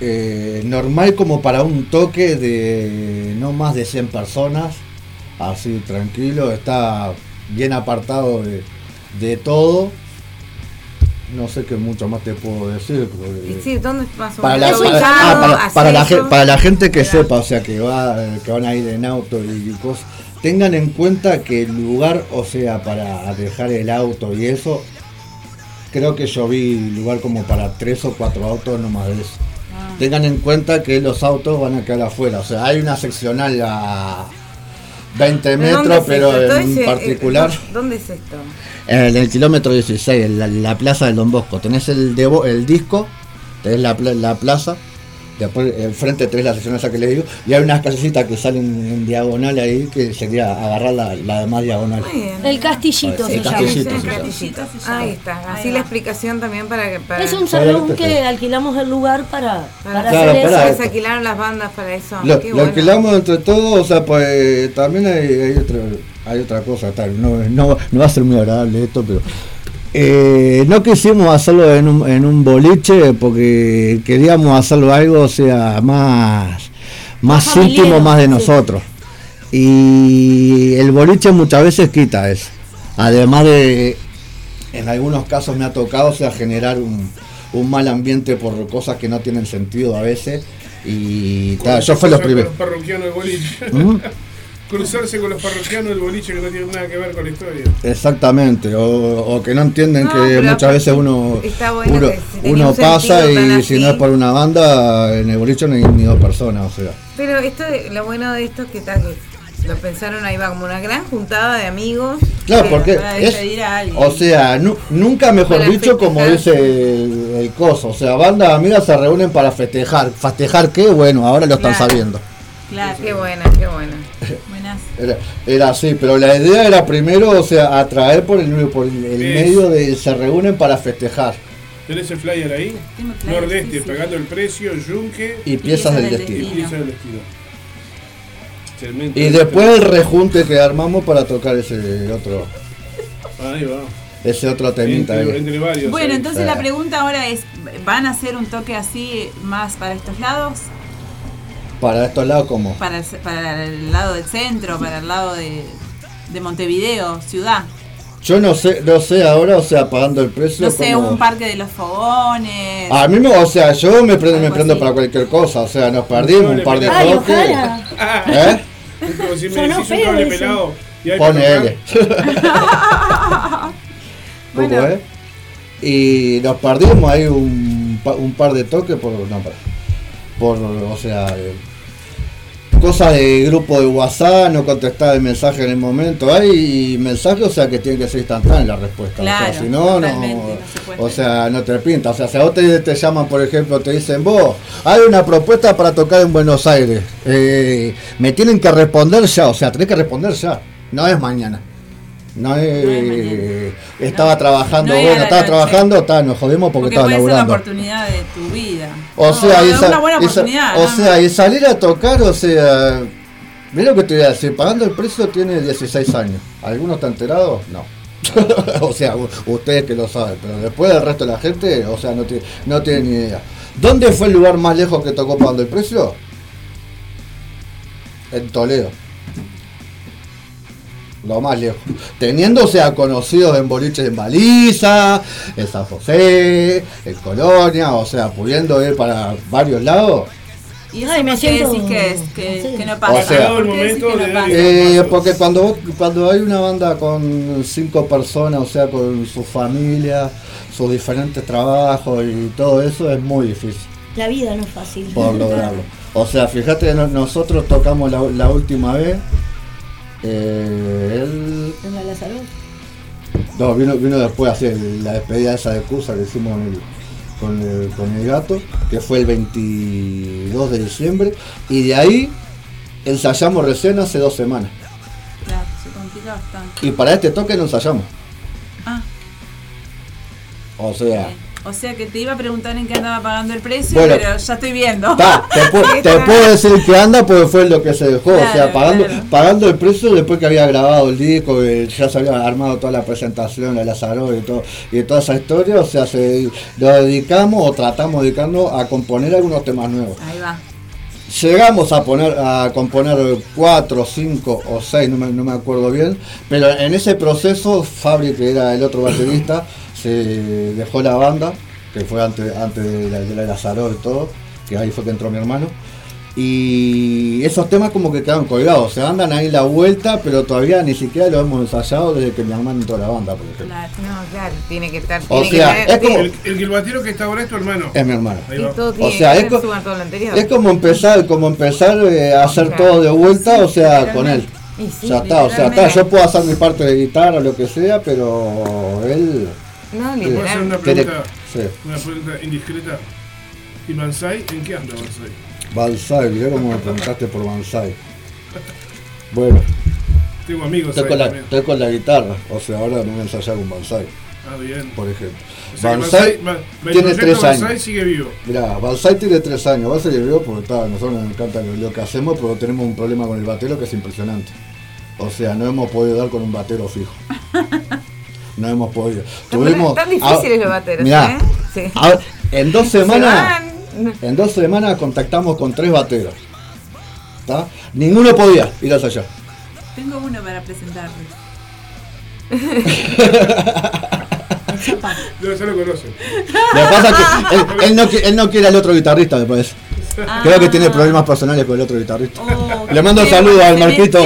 eh, normal como para un toque de no más de 100 personas, así tranquilo, está bien apartado de, de todo. No sé qué mucho más te puedo decir. porque- Y sí, ¿dónde más o para la, menos para- ubicado, ah, para- para la para la gente que Claro. sepa, o sea, que va que van a ir en auto y cosas, tengan en cuenta que el lugar, o sea, para dejar el auto y eso, creo que yo vi lugar como para tres o cuatro autos, no más de eso. Ah. Tengan en cuenta que los autos van a quedar afuera, o sea, hay una seccional a 20 ¿Pero dónde metros, pero en ese- particular... eh, ¿Dónde es esto? En el kilómetro 16, en la, la plaza del Don Bosco. Tenés el, devo- el disco, tenés la, la plaza, después enfrente tenés la sección esa que le digo, y hay unas callecitas que salen en diagonal ahí, que sería agarrar la, la demás diagonal. Muy bien. El castillito El se llama. castillito. Sí, se llama. castillito. Se llama. Ahí está. Así Ahí la explicación también para que. Para, Es un Para salón que alquilamos el lugar para, para Claro, hacer para- eso. Se alquilaron las bandas para eso. Lo, Qué lo bueno. alquilamos entre todos, o sea, pues también hay, hay otra cosa, tal, no, no, no va a ser muy agradable esto, pero eh, no quisimos hacerlo en un, en un boliche porque queríamos hacerlo algo, o sea, más, más Más íntimo, más de sí. nosotros. Y el boliche muchas veces quita eso. Además de, en algunos casos me ha tocado, o sea, generar un, un mal ambiente por cosas que no tienen sentido a veces. Y ta, yo fue los. ¿Mm? Cruzarse con los parroquianos del boliche que no tienen nada que ver con la historia. Exactamente, o, o que no entienden No, que muchas veces uno, bueno uno, que si tenía uno un pasa y si no es por una banda, en el boliche no hay ni dos personas, o sea. Pero esto, de- lo bueno de esto es que tal lo pensaron ahí va como una gran juntada de amigos. Claro, que- porque para es, despedir a alguien. o sea, nu- nunca mejor Para dicho como dice el, el coso, o sea, bandas amigas se reúnen para festejar. ¿Festejar qué? Bueno, ahora lo están Claro. sabiendo. Claro, Qué buena, qué buena. Era, era así, pero la idea era primero, o sea, atraer por el, por el, medio de se reúnen para festejar ¿Tenés el flyer ahí? Flyer, Nordeste, sí, sí. pagando el precio, Yunque y piezas del del destino. y del destino. Después el rejunte que armamos para tocar ese otro Ahí va. ese otro temita. Entre, ahí. entre varios. Bueno, ahí. entonces Sí. la pregunta ahora es, ¿van a hacer un toque así más para estos lados? Para estos lados como. Para el, para el lado del centro, para el lado de, de Montevideo, ciudad. Yo no sé, no sé ahora, o sea, pagando el precio. No sé, como- un parque de los fogones. A mí me, o sea, yo me prendo, me prendo así. para cualquier cosa, o sea, nos perdimos un par de Ay, toques. ¿Eh? Es como si me decís un cable pelado y hay que Ponele. tocar. ¿Cómo Bueno. es? Y nos perdimos ahí un, pa- un par de toques por, no, por, por, o sea, cosas de grupo de WhatsApp, no contestar el mensaje en el momento. Hay mensajes, o sea, que tiene que ser instantánea la respuesta. o Claro, sea, si no, no, se o sea, no te pinta. O sea, si a vos te, te llaman, por ejemplo, te dicen, vos, hay una propuesta para tocar en Buenos Aires. Eh, me tienen que responder ya, o sea, tenés que responder ya. No es mañana. No es, No estaba No. trabajando, No bueno, estaba trabajando, está, nos jodimos porque, porque estaba puede ser la laburando. oportunidad de tu vida. O sea, una buena y sa- oportunidad. o sea, y salir a tocar, o sea, mira lo que te voy a decir, pagando el precio tiene 16 años. ¿Alguno está enterado? No. o sea, ustedes que lo saben, pero después del resto de la gente, o sea, no tiene, no tiene ni idea. ¿Dónde fue el lugar más lejos que tocó pagando el precio? En Toledo. Lo más lejos. Teniendo, o sea, conocidos en boliches en Baliza, en San José, en Colonia, o sea, pudiendo ir para varios lados. Y eso Ay, me siento- decís que, es, que, no sé. que no pasa. O sea- Llegado el ¿Por qué decís momento que de no pasa? Eh, porque cuando vos- cuando hay una banda con cinco personas, o sea, con su familia, sus diferentes trabajos y todo eso, es muy difícil La vida no es fácil. por lograrlo. O sea, fíjate, no- nosotros tocamos la, la última vez. Eh, él ¿En la Lázaro? No, vino, vino después así la despedida esa de Cusa que hicimos en el- con, el, con el gato, que fue el 22 de diciembre, y de ahí ensayamos recién hace dos semanas. Claro, se complica bastante. Y para este toque no ensayamos. Ah, O sea, bien. O sea que te iba a preguntar en qué andaba pagando el precio, Bueno. pero ya estoy viendo. ta, te, pu- te puedo decir que anda porque fue lo que se dejó. o sea, pagando, claro. pagando el precio después que había grabado el disco, ya se había armado toda la presentación, la Lazaro y, todo, y toda esa historia. O sea, se, lo dedicamos o tratamos dedicando a componer algunos temas nuevos. Ahí va. Llegamos a poner a componer cuatro, cinco o seis, no me, no me acuerdo bien, pero en ese proceso Fabri, que era el otro baterista, se dejó la banda, que fue antes, antes de la, de y todo, que ahí fue que entró mi hermano. Y esos temas como que quedaron colgados, se andan ahí la vuelta, pero todavía ni siquiera lo hemos ensayado desde que mi hermano entró a la banda, por ejemplo. Claro. No, claro, tiene que estar. O tiene sea, que es como- El, el que el batero que está ahora es tu hermano. Es mi hermano. Tiene sea, que es ser co- suma todo lo anterior. Es como empezar, como empezar eh, a hacer Claro. todo de vuelta, o sea, con él. Sí, ya está, o sea, está, yo puedo hacer mi parte de guitarra, lo que sea, pero él... No, ¿Puedo hacer literal. una pregunta, sí. una pregunta indiscreta? ¿Y Banzai? ¿En qué anda Banzai? Banzai, mirá cómo me preguntaste por Banzai. Bueno, Tengo amigos estoy ahí con, la, también. estoy con la guitarra, o sea, ahora me voy a ensayar con Banzai, Ah, bien. por ejemplo. O sea Banzai tiene tres Banzai años. sigue vivo. Mirá, Banzai tiene tres años, va a seguir vivo porque está, a nosotros nos encanta lo que hacemos, pero tenemos un problema con el batero que es impresionante. O sea, no hemos podido dar con un batero fijo. No hemos podido. Tuvimos, Tan difíciles los bateros, mirá, ¿eh? Sí. a- en dos Se semanas, van. en dos semanas contactamos con tres bateros. ¿Tá? Ninguno podía ir hasta allá. Tengo uno para presentarles. No, ya lo conocen. Lo que pasa es que él, él no, él no quiere al otro guitarrista, me parece. Creo que tiene problemas personales con el otro guitarrista. Oh, Le mando qué saludos feo al Marquito.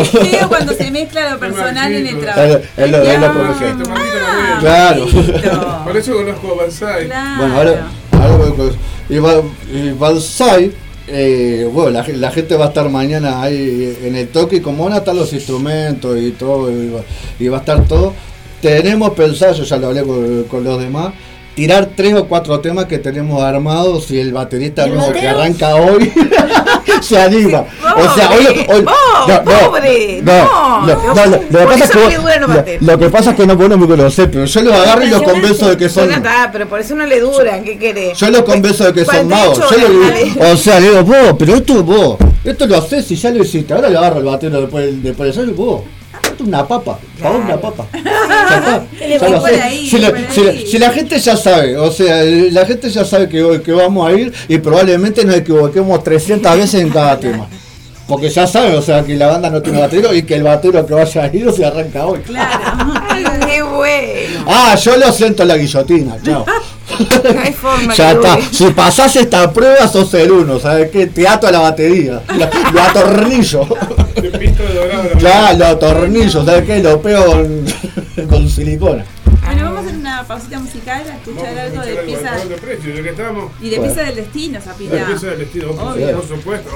cuando se mezcla lo personal en el trabajo. Él, él lo- Marquito, Claro. Marquito. Por eso conozco a Banzai. Claro. Bueno, ahora, ahora y, Ba- y Banzai, eh, bueno, la, ge- la gente va a estar mañana ahí en el toque y como van a estar los instrumentos y todo, y va, y va a estar todo, tenemos pensado, yo ya lo hablé con, con los demás, tirar tres o cuatro temas que tenemos armados y el baterista ¿Y el nuevo que arranca hoy se anima. o sea, hoy, Pobre, hoy- vos, pobre, no, no, no, lo, lo que pasa es que le vos- duelen los lo- bateros. lo que pasa es que no, vos no me conocés, pero yo los agarro y los convenzo de que son nada, pero por eso no le duran, ¿qué querés? yo lo convenzo de que son 48 magos. O sea, le digo, vos, pero esto vos, esto lo haces y ya lo hiciste. Ahora le agarro el batero después, después de eso y vos. Una papa, para vos una papa. Si, la, gente ya sabe, o sea, la gente ya sabe que, que vamos a ir y probablemente nos equivoquemos 300 veces en cada tema. Porque ya saben, o sea, que la banda no tiene batero y que el batero que vaya a ir se arranca hoy. Claro. Qué bueno. Ah, yo lo siento en la guillotina, chao. No hay forma Ya está. Si pasás esta prueba, sos el uno. ¿Sabes qué? Te ato a la batería. Lo, lo atornillo. Ya, lo atornillo. ¿Sabes qué? Lo pego con, con silicona. Una pausita musical a escuchar algo de pieza pieza. de precio, ya que estamos. y de Bueno. pieza del destino, Zapita. pieza del estilo, por, Obvio. por supuesto.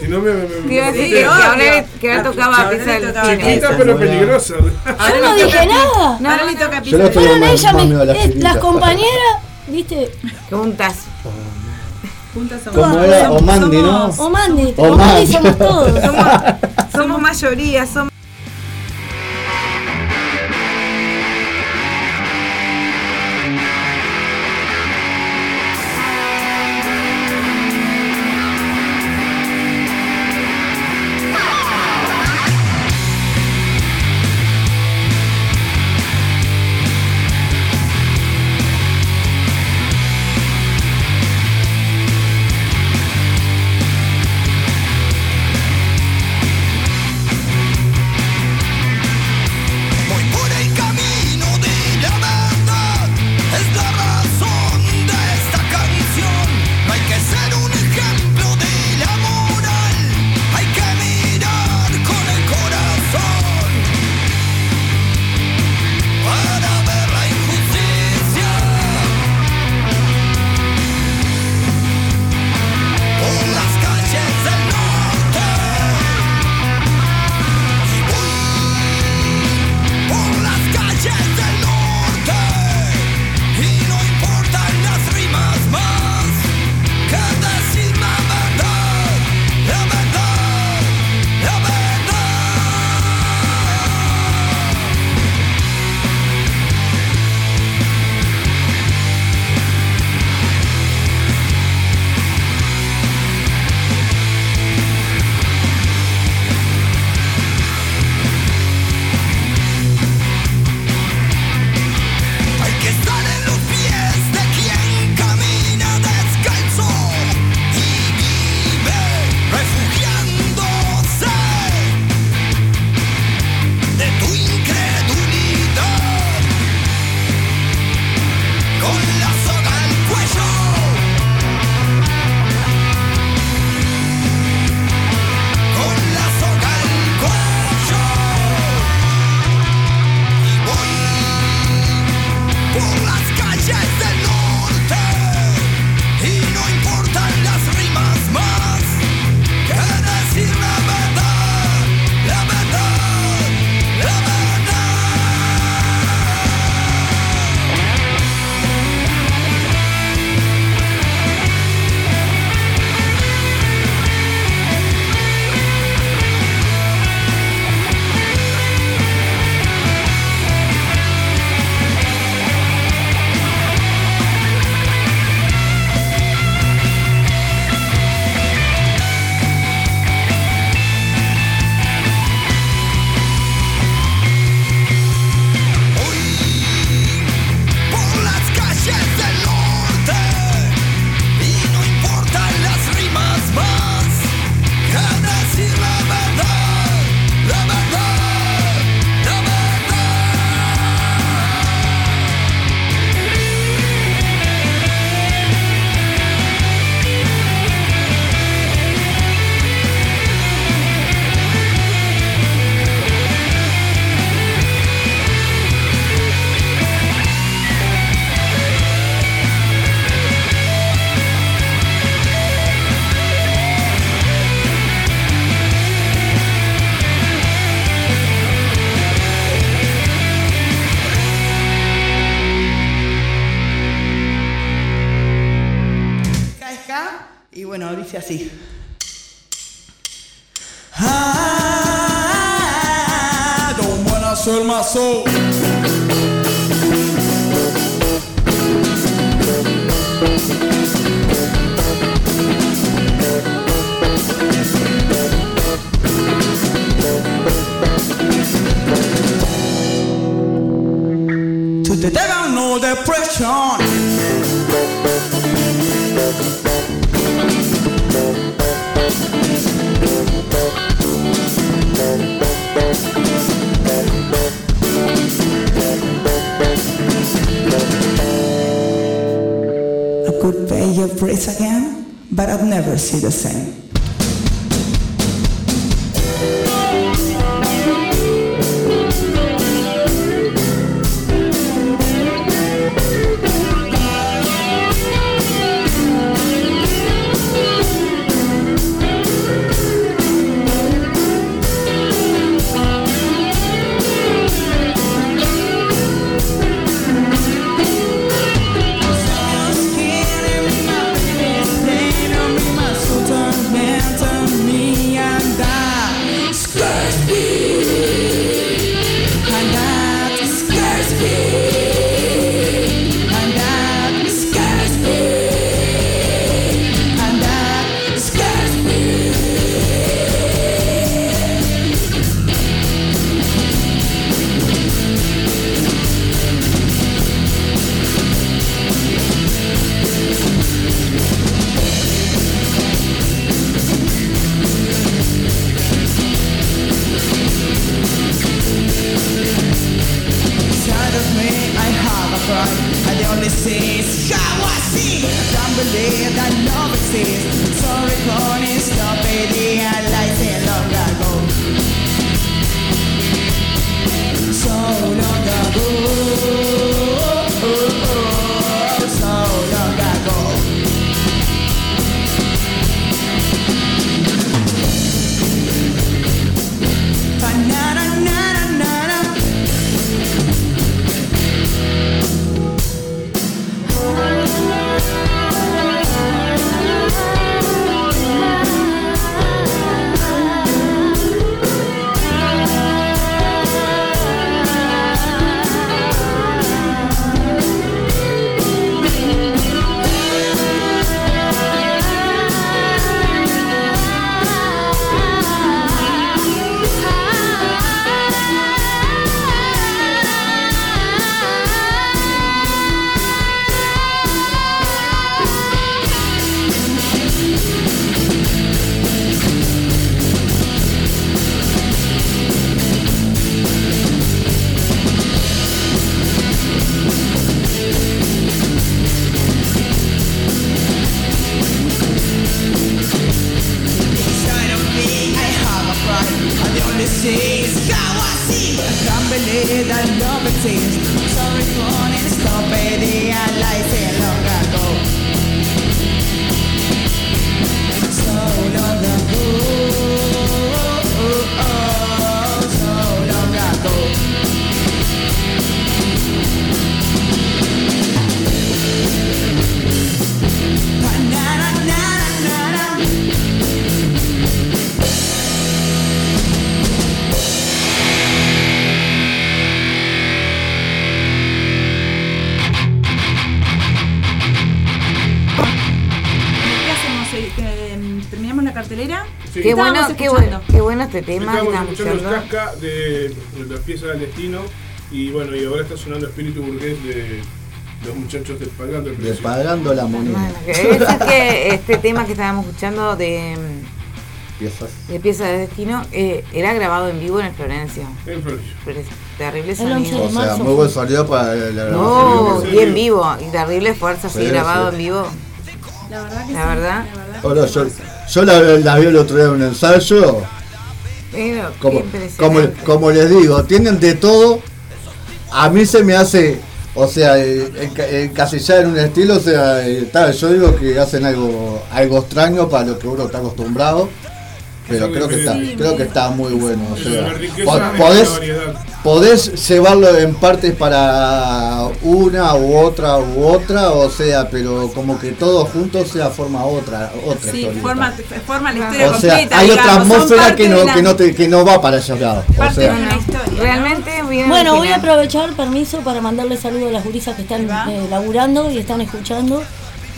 Si no me. me, me Te iba a me- decir que, ahora, que ahora tocaba Ahora pieza del tocaba destino. Chiquita pero peligrosa. Yo no le dije toca- nada. Ahora le toca pieza no del me- a las eh, compañeras, viste. Juntas somos- Como era somos- Omandi, ¿no? somos- o Mandy, O o Mandy Mandy. somos todos. Somos, somos mayoría, somos. The same. Este tema Estamos escuchando el casca de, de la pieza del destino y bueno, y ahora está sonando Espíritu Burgués de los muchachos del Pagando el De Precio. pagando la moneda. Bueno, que es decir que este tema que estábamos escuchando de, Piezas. de pieza de destino eh, era grabado en vivo en el Florencio. En Florencio. Pero es terrible El 11 sonido. O sea, muy buen sonido para la grabación. No, ¿En y en serio? vivo, y terrible fuerza así Sí, grabado sí. en vivo. La verdad que La sí, verdad. la verdad. Ahora, yo, yo la, la vi el otro día en un ensayo. Como, como, les digo, tienen de todo. A mí se me hace, o sea, eh, enca- encasillar en un estilo, o sea, eh, tal, yo digo que hacen algo, algo extraño para lo que uno está acostumbrado. pero creo que está, creo que está muy bueno. O sea, podés, podés llevarlo en partes para una u otra u otra, o sea, pero como que todo junto sea forma otra, otra Sí, historieta. forma, forma la historia o sea, completa. hay otra digamos, son atmósfera que no, la- que no, te, que no va para esos lados. O Parte sea, de una historia. ¿no? Realmente bien Bueno, voy a aprovechar, permiso, para mandarle saludos a las gurisas que están eh, laburando y están escuchando.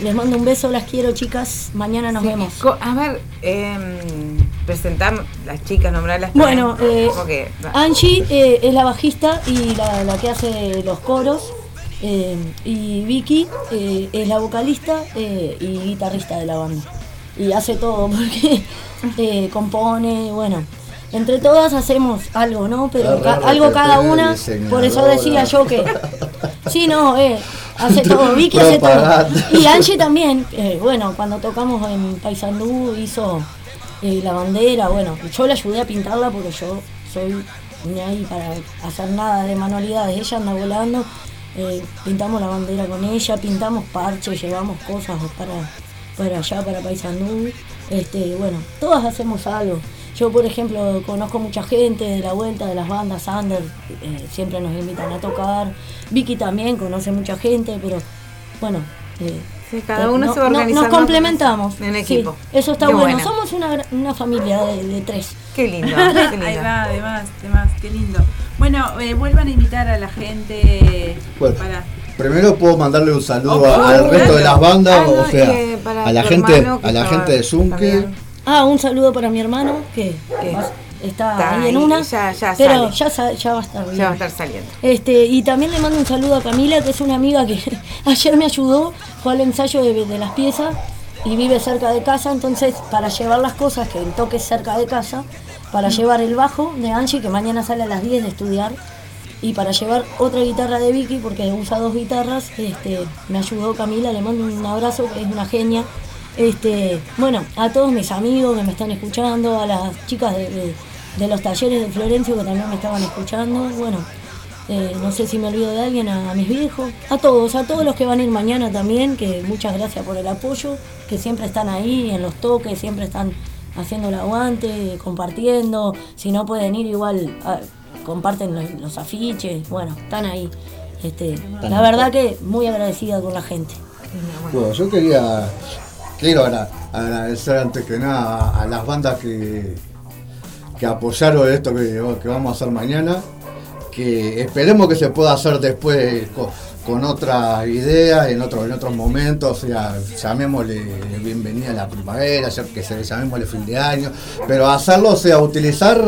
Les mando un beso, las quiero chicas. Mañana nos vemos. Co- A ver, eh, presentar las chicas, nombrarlas. Bueno, eh, porque- Angie eh, es la bajista y la, la que hace los coros. Eh, y Vicky eh, es la vocalista eh, y guitarrista de la banda. Y hace todo porque compone, bueno. Entre todas hacemos algo, ¿no? Pero La ca- algo cada una. Por eso decía yo que. Sí, no, eh, hace todo. Vicky hace todo. Y Angie también. bueno, cuando tocamos en Paysandú hizo la bandera. Bueno, yo le ayudé a pintarla porque yo soy ni ahí para hacer nada de manualidades. Ella anda volando. Eh, pintamos la bandera con ella, pintamos parches, llevamos cosas para, para allá, para Paysandú. Este, bueno, todas hacemos algo. Yo, por ejemplo, conozco mucha gente de la vuelta de las bandas under, eh, siempre nos invitan a tocar. Vicky también conoce mucha gente, pero bueno. eh, Sí, cada uno no- se va no- organizando Nos complementamos. en Sí, equipo. eso está Qué bueno. bueno. Somos una, una familia de, de tres. Qué lindo, qué Ahí lindo. va, además, además, qué lindo. Bueno, eh, vuelvan a invitar a la gente Bueno. para. Primero puedo mandarle un saludo Oh, al claro. resto de las bandas, Ah, no, o sea, eh, a la gente, hermano que a la gente de Zunque, también. Ah, un saludo para mi hermano que ¿Qué? Está, Está ahí en una. ya- ya pero sale. ya, sa- ya va a estar bien. Ya va a estar saliendo. Este, y también le mando un saludo a Camila, que es una amiga que ayer me ayudó, fue al ensayo de, de las piezas y vive cerca de casa, entonces para llevar las cosas, que el toque es cerca de casa, para llevar el bajo de Angie, que mañana sale a las 10 de estudiar, y para llevar otra guitarra de Vicky, porque usa dos guitarras, este, me ayudó Camila, le mando un abrazo, que es una genia. Este, bueno, a todos mis amigos que me están escuchando, a las chicas de, de- de los talleres de Florencio que también me estaban escuchando, bueno, eh, no sé si me olvido de alguien, a, a mis viejos, a todos, a todos los que van a ir mañana también, que muchas gracias por el apoyo, que siempre están ahí en los toques, siempre están haciendo el aguante, compartiendo, si no pueden ir igual ah, comparten los, los afiches, bueno, están ahí. Este, la verdad que muy agradecida con la gente. Bueno, yo quería, quiero agra- agradecer antes que nada a, a las bandas que, que apoyaron esto que, que vamos a hacer mañana, que esperemos que se pueda hacer después con, con otras ideas, en, otro, en otros momentos, o sea, llamémosle bienvenida a la primavera, que se llamémosle fin de año, pero hacerlo, o sea, utilizar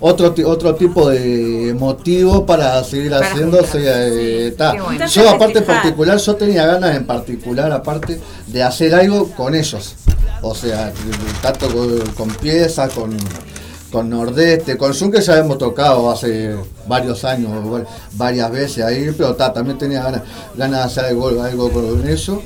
otro, otro tipo de motivo para seguir haciendo, o sea, juntarse, eh, ta. bueno. yo aparte Festejar. particular, yo tenía ganas en particular, aparte, de hacer algo con ellos. O sea, tanto con, con piezas, con, con Nordeste, con Zoom que ya hemos tocado hace varios años, va- varias veces ahí, pero ta, también tenía ganas, ganas de hacer algo, algo con eso.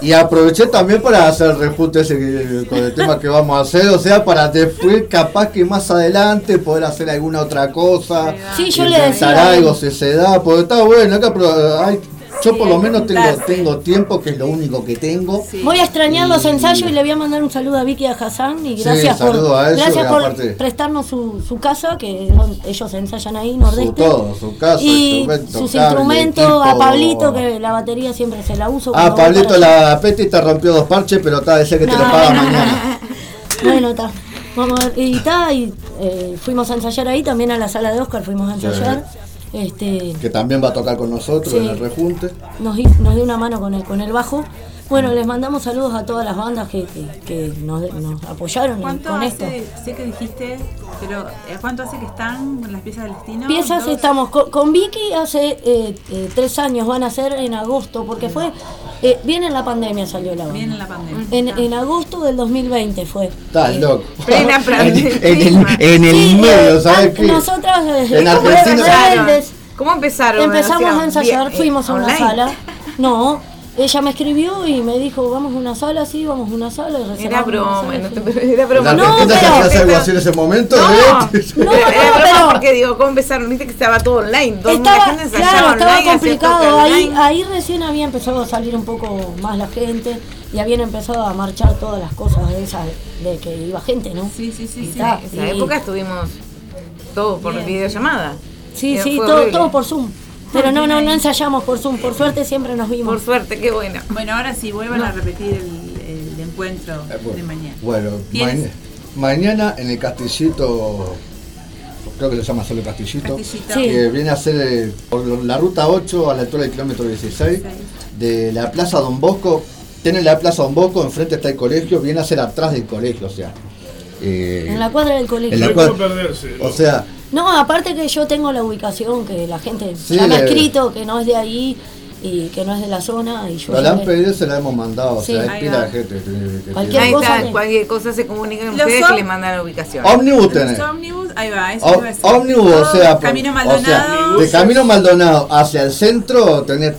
Y aproveché también para hacer el rejunte ese con el tema que vamos a hacer, o sea, para después, capaz que más adelante, poder hacer alguna otra cosa, Sí, yo le decía. algo si se da, porque está bueno, acá, pero hay- yo por lo menos tengo, tengo tiempo, que es lo único que tengo. Sí. Voy a extrañar los ensayos y le voy a mandar un saludo a Vicky y a Hassan y Sí, gracias por, saludo a ellos gracias y por aparte- prestarnos su, su casa, que ellos ensayan ahí, Su Nordeste. todo, su casa, y instrumento, sus cable, instrumentos, a. Pablito, que la batería siempre se la uso. Ah, Pablito, la Peti te rompió dos parches, pero está, ese que te lo paga no, no. mañana. Bueno, está. Vamos a ver. Y está, y eh, fuimos a ensayar ahí, también a la sala de Oscar fuimos a ensayar. Este, Que también va a tocar con nosotros Sí. en el rejunte. nos, nos dio una mano con el, con el bajo. Bueno, les mandamos saludos a todas las bandas que, que- que nos, nos apoyaron ¿Cuánto con hace, esto. sé que dijiste, pero eh, ¿cuánto hace que están con las piezas del destino? Piezas estamos con, con Vicky hace eh, eh, tres años, van a ser en agosto, porque fue, eh, bien en la pandemia salió la banda. Bien en la pandemia. En, en agosto del 2020 fue. Estás Eh, loco. Plena en, en el, en el sí, medio, eh, ¿sabes ah, qué? Nosotras eh, En Argentina- ¿Cómo empezaron? empezamos ¿Hicieron a ensayar, bien, eh, fuimos a una online? sala. No, ella me escribió y me dijo, vamos a una sala, sí, vamos a una sala. y Era broma, sala, no te- fuimos. era broma. ¿La No, pero- se hacer algo así en ese momento? No, ¿eh? No, era broma pero- porque digo, ¿cómo empezaron? Viste que estaba todo online. Todo, la Estaba, gente claro, estaba online, complicado. Ahí, ahí recién había empezado a salir un poco más la gente y habían empezado a marchar todas las cosas de esas de que iba gente, ¿no? Sí, sí, sí, sí. está, En esa y- época estuvimos todo por Bien. videollamada. Sí, sí, todo, todo por Zoom. Pero no, no, no ensayamos por Zoom. Por suerte siempre nos vimos. Por suerte, qué bueno. Bueno, ahora sí, vuelvan a repetir el, el encuentro Eh, bueno. de mañana. Bueno, mañana en el Castillito, creo que lo llama solo Castillito, Castillito. Sí. que viene a ser por la ruta 8 a la altura del kilómetro 16 de la Plaza Don Bosco. Tiene la Plaza Don Bosco, enfrente está el colegio, viene a ser atrás del colegio, o sea. eh, En la cuadra del colegio. en la perderse. o sea, No, aparte que yo tengo la ubicación, que la gente Sí, ya me ha le- escrito que no es de ahí y que no es de la zona. Y yo la han le- pedido se la hemos mandado, o Sí. sea, hay pila de gente. que- que- Cualquier cosa está, cualquier cosa se comunican Los ustedes que les mandan la ubicación. Ómnibus tenés. Los ómnibus, ahí va, eso. Ómnibus, o Todo sea, por- Camino o Maldonado. sea, de Camino Maldonado hacia el centro tenés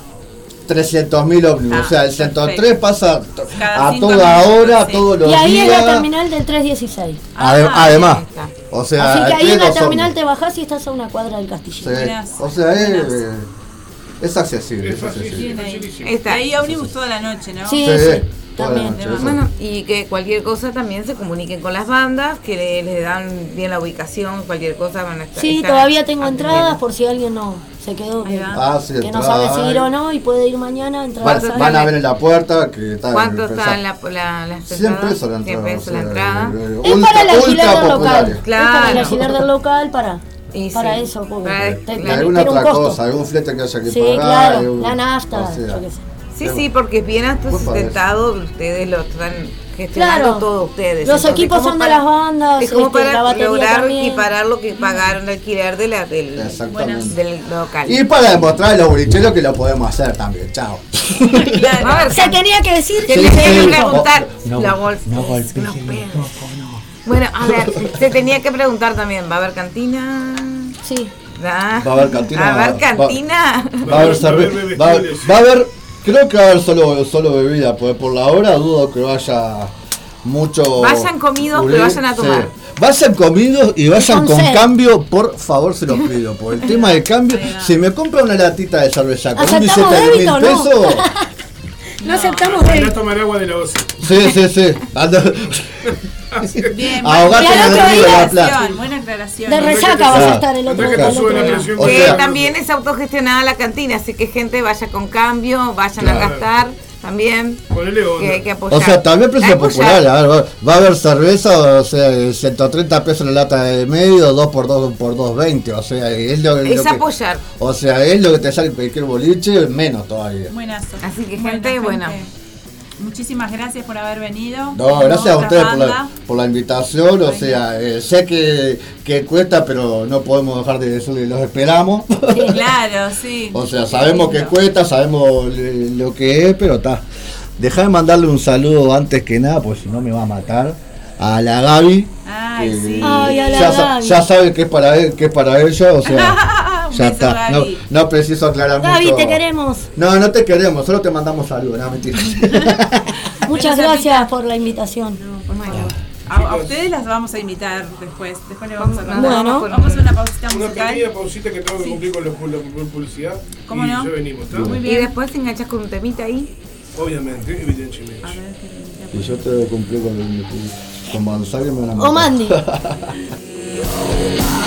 300.000 ómnibus, Ah, o sea, el 103 perfecto. pasa Cada a toda minutos, hora, sí. todos los Y ahí días. es la terminal del 316. Ade- Ah, además, ahí está. O sea, Así que ahí en la terminal te bajás y estás a una cuadra del castillo. Sí, O sea, es, eh, es accesible, Es accesible. Está. Ahí ómnibus toda la noche, ¿no? Sí, Sí, sí, también. noche. Bueno, y que cualquier cosa también se comuniquen con las bandas, que le- les dan bien la ubicación, cualquier cosa van a estar. Sí, estar todavía tengo atendiendo. entradas por si alguien no se quedó, que. Ah, sí, que no sabe si ir o no y puede ir mañana. Van, Entradas hay. van a ver en la puerta que está ¿Cuánto está en la, la, las 100 entradas? pesos la 100 entrada. pesos la eh, Es ultra- para el alquiler del local. Es para el Claro. alquiler del local para, Y para sí. eso. Porque Para- te- tiene alguna un otra cosa, algún flete que haya que Sí, pagar. claro, la nafta, o sea, yo qué sé. Sí, sí, porque bien hasta sustentado, ustedes lo están gestionando Claro. todo ustedes. Los equipos son de las bandas, Es como este, para lograr también. equiparar lo que pagaron de alquiler de la, del, local. Y para demostrar a los bolicheros que lo podemos hacer también, chao. Claro. A ver, Se tenía que decir Se que le tenía que preguntar No, la no golpe. el pedos. Bueno, a ver, se tenía que preguntar también, ¿va a haber cantina? Sí. Ah, Va a haber cantina, ¿Va a haber cantina? Va a haber Va a haber cerve- va, bebestibles. va a haber, creo que va a haber solo, solo bebida, porque por la hora dudo que vaya mucho. Vayan comidos, pero vayan a tomar. Vayan comidos y vayan con con cambio, por favor se los pido. Por el tema de cambio, si me compra una latita de cerveza con un ¿Aceptamos billete de mil pesos. No aceptamos a débito. tomar agua de la OCE. Sí, sí, sí. Ando- Bien, Ahogate buena en el río de la aclaración, Plata. buena aclaración. De resaca vas a estar el otro, que el día. presión. O Que sea- también es autogestionada la cantina, así que gente vaya con cambio, vayan a gastar también. Que hay que apoyar. O sea, también precio popular, a ver, va, va a haber cerveza, o sea, 130 pesos la lata de medio, 2 por 2 por 2.20, o sea, es lo, Es lo que, apoyar. o sea, es lo que te sale cualquier boliche, menos todavía. Buenazo. Así que Bueno, gente, bueno. Muchísimas gracias por haber venido. No, gracias a ustedes por la, por la invitación, o sea, eh, sé que, que cuesta, pero no podemos dejar de decirle, los esperamos. Claro, sí. o sea, sabemos que cuesta, sabemos lo que es, pero está. Deja de mandarle un saludo antes que nada, pues si no me va a matar, a la Gaby. Ay, que sí. Ay, a la ya, Gaby. ya sabe que es para él, que es para ella, o sea, Un ya beso, está. No, Gaby. no preciso aclarar Gaby, mucho. te queremos. No, no te queremos, solo te mandamos saludos, no mentira. Muchas gracias por la invitación. No, por favor. A, a ustedes las vamos a invitar después. Después les vamos a contar. Bueno. Vamos a hacer una pausita Una musical. pequeña pausita que tengo que Sí. cumplir con, los- con la publicidad. ¿Cómo y no? ya venimos, ¿está? Muy Y bien. después te enganchas con un temita ahí. Obviamente, evidentemente. A ver, qué- y yo te cumplí con, el- con Manzano y me van a matar. O Mandy.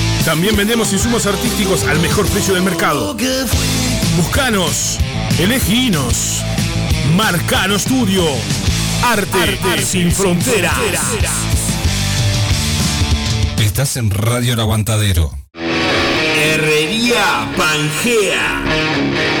También vendemos insumos artísticos al mejor precio del mercado. Buscanos, eleginos. Marcano Studio. Arte, sin, fronteras. Estás en Radio El Aguantadero. Herrería Pangea.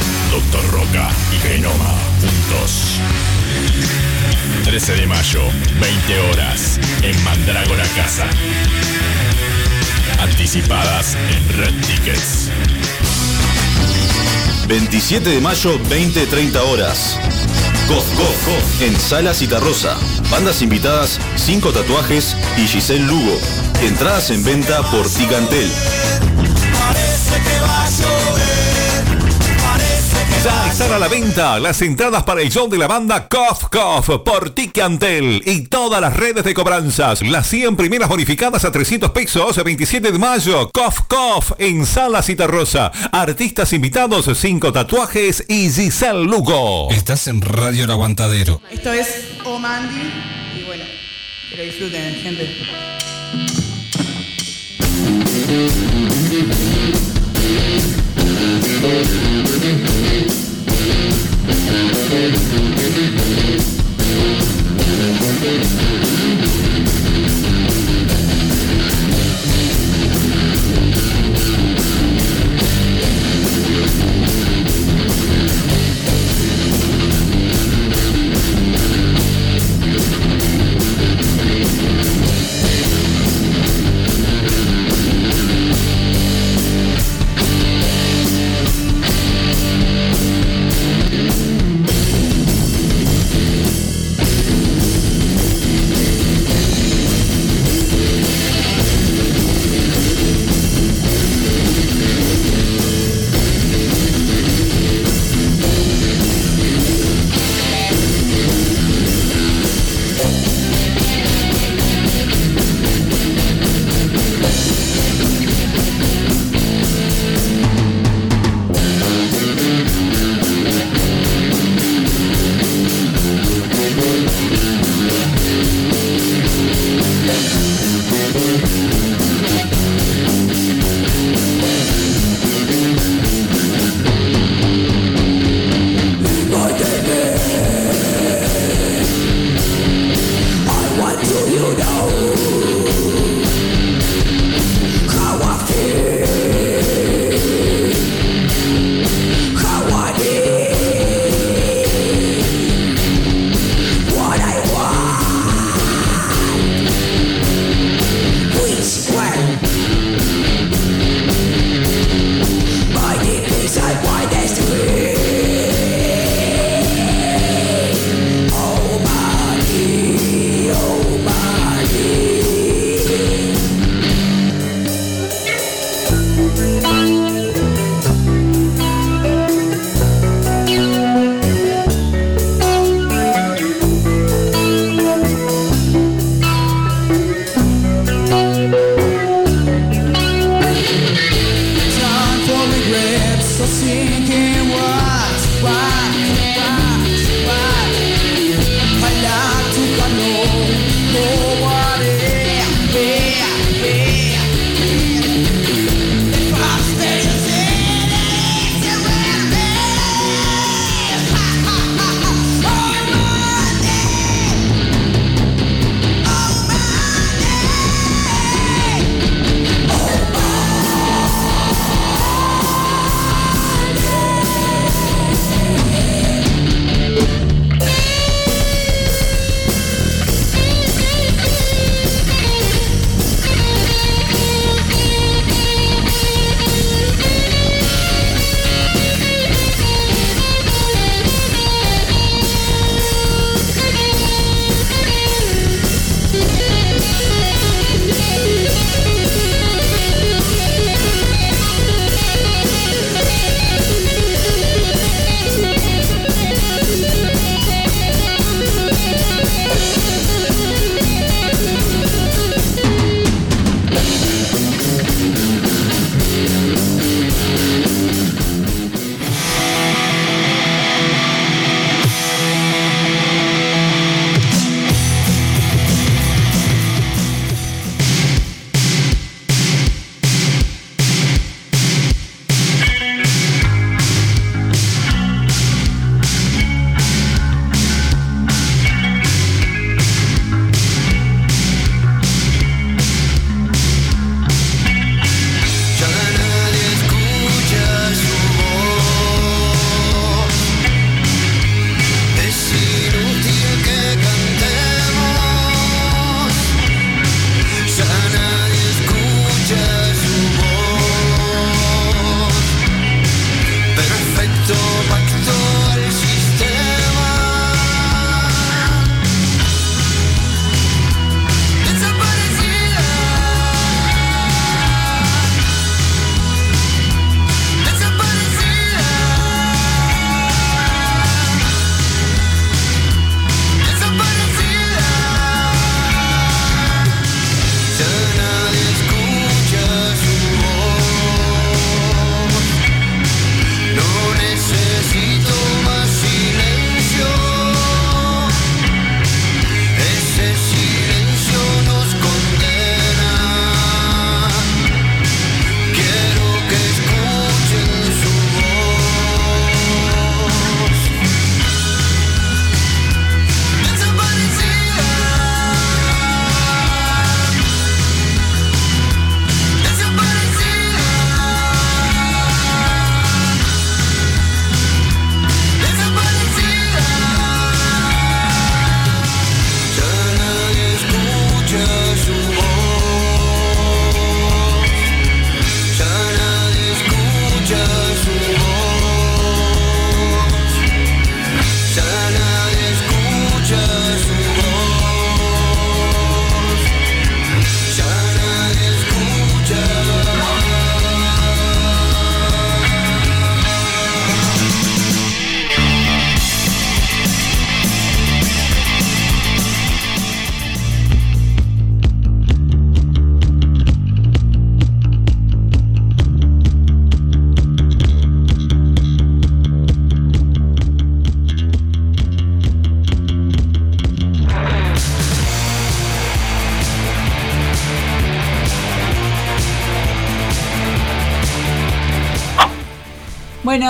Doctor Roca y Genoma juntos. 13 de mayo, 20 horas, en Mandrágora Casa. Anticipadas en Red Tickets. 27 de mayo, 20-30 horas. Gof, Gof, Gof, en Sala Citarrosa. Bandas invitadas, 5 tatuajes y Giselle Lugo. Entradas en venta por Ticantel. Parece que va a llover. Ya están a la venta las entradas para el show de la banda Cough Cough por Ticantel y todas las redes de cobranzas. Las 100 primeras bonificadas a 300 pesos, 27 de mayo. Cough Cough en Sala Citarrosa. Artistas invitados, 5 tatuajes y Giselle Lugo. Estás en Radio El Aguantadero. Esto es O Mandy y bueno, que lo disfruten, gente.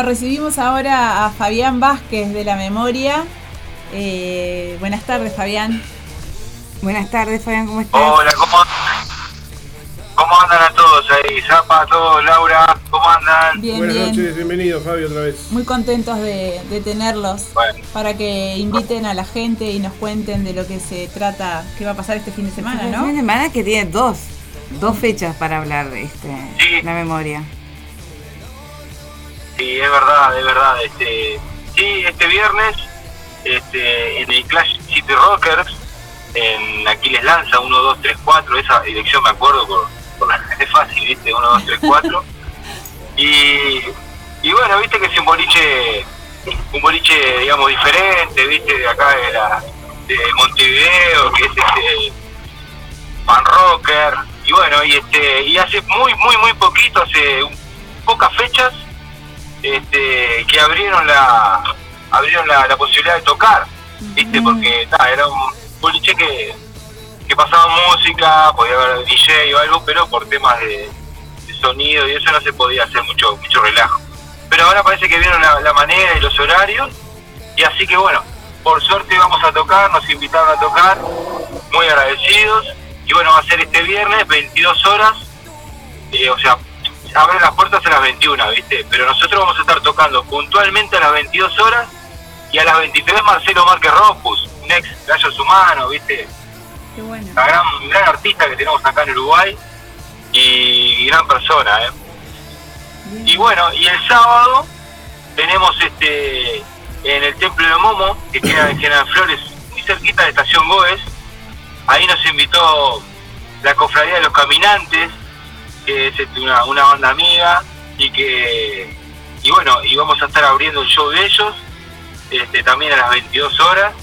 Bueno, recibimos ahora a Fabián Vázquez de la Memoria. Eh, buenas tardes, Fabián. Buenas tardes, Fabián, ¿cómo estás? Hola, ¿cómo andan? ¿Cómo andan a todos ahí? Zapa, todos, Laura, ¿cómo andan? Bien, Buenas bien. noches, bienvenido Fabio otra vez. Muy contentos de, de tenerlos para que inviten a la gente y nos cuenten de lo que se trata, qué va a pasar este fin de semana, Fin ¿no? de semana que tiene dos, dos fechas para hablar de este, la memoria. Sí, es verdad, es verdad. Este, sí, este viernes este, en el Clash City Rockers, en Aquiles Lanza, 1, 2, 3, 4, esa dirección me acuerdo, por, por es fácil, ¿viste? 1, 2, 3, 4. Y, y bueno, viste que es un boliche, un boliche, digamos, diferente, viste, de acá de, la, de Montevideo, que es este fan rocker. Y bueno, y este y hace muy, muy, muy poquito, hace un- pocas fechas, este, que abrieron la abrieron la, la posibilidad de tocar, viste, porque nada, era un boliche que, que pasaba música, podía haber DJ o algo, pero por temas de, de sonido y eso no se podía hacer mucho mucho relajo. Pero ahora parece que vieron la, la manera y los horarios, y así que bueno, por suerte vamos a tocar, nos invitaron a tocar, muy agradecidos, y bueno, va a ser este viernes, 22 horas, eh, o sea, abren las puertas a las 21, ¿viste? Pero nosotros vamos a estar tocando puntualmente a las 22 horas y a las 23 Marcelo Márquez Ropus, un ex gallos humanos, ¿viste? Qué bueno. Una gran, un gran artista que tenemos acá en Uruguay y gran persona, ¿eh? Y bueno, y el sábado tenemos este en el Templo de Momo, que queda en General Flores, muy cerquita de Estación Goes. Ahí nos invitó la Cofradía de los Caminantes, que es este, una, una banda amiga, y que, y bueno, y vamos a estar abriendo el show de ellos, este, también a las 22 horas.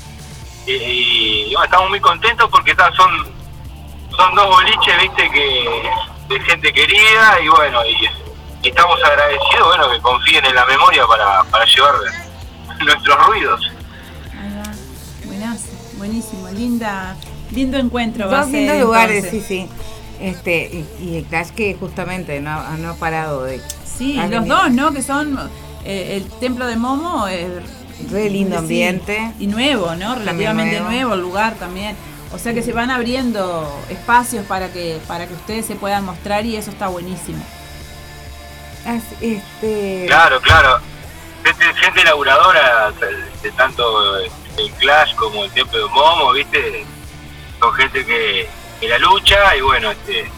Y, y, bueno, estamos muy contentos porque ta, son, son dos boliches, viste, que de gente querida, y bueno, y, y estamos agradecidos, bueno, que confíen en la memoria para, para llevar nuestros ruidos. Buenísimo, linda, lindo encuentro. va a Dos ser, lindos lugares, entonces. sí, sí. Este, y, y el Clash que justamente no, ha- no ha parado de. Sí, los venido. dos, ¿no? Que son eh, el templo de Momo. eh, Re lindo sí, ambiente. y nuevo, ¿no? Relativamente nuevo. nuevo. el lugar también. O sea que se van abriendo espacios para que para que ustedes se puedan mostrar y eso está buenísimo. Este. Claro, claro. Gente, gente laburadora, de tanto el Clash como el Templo de Momo, ¿viste? Son gente que, que la lucha y bueno, este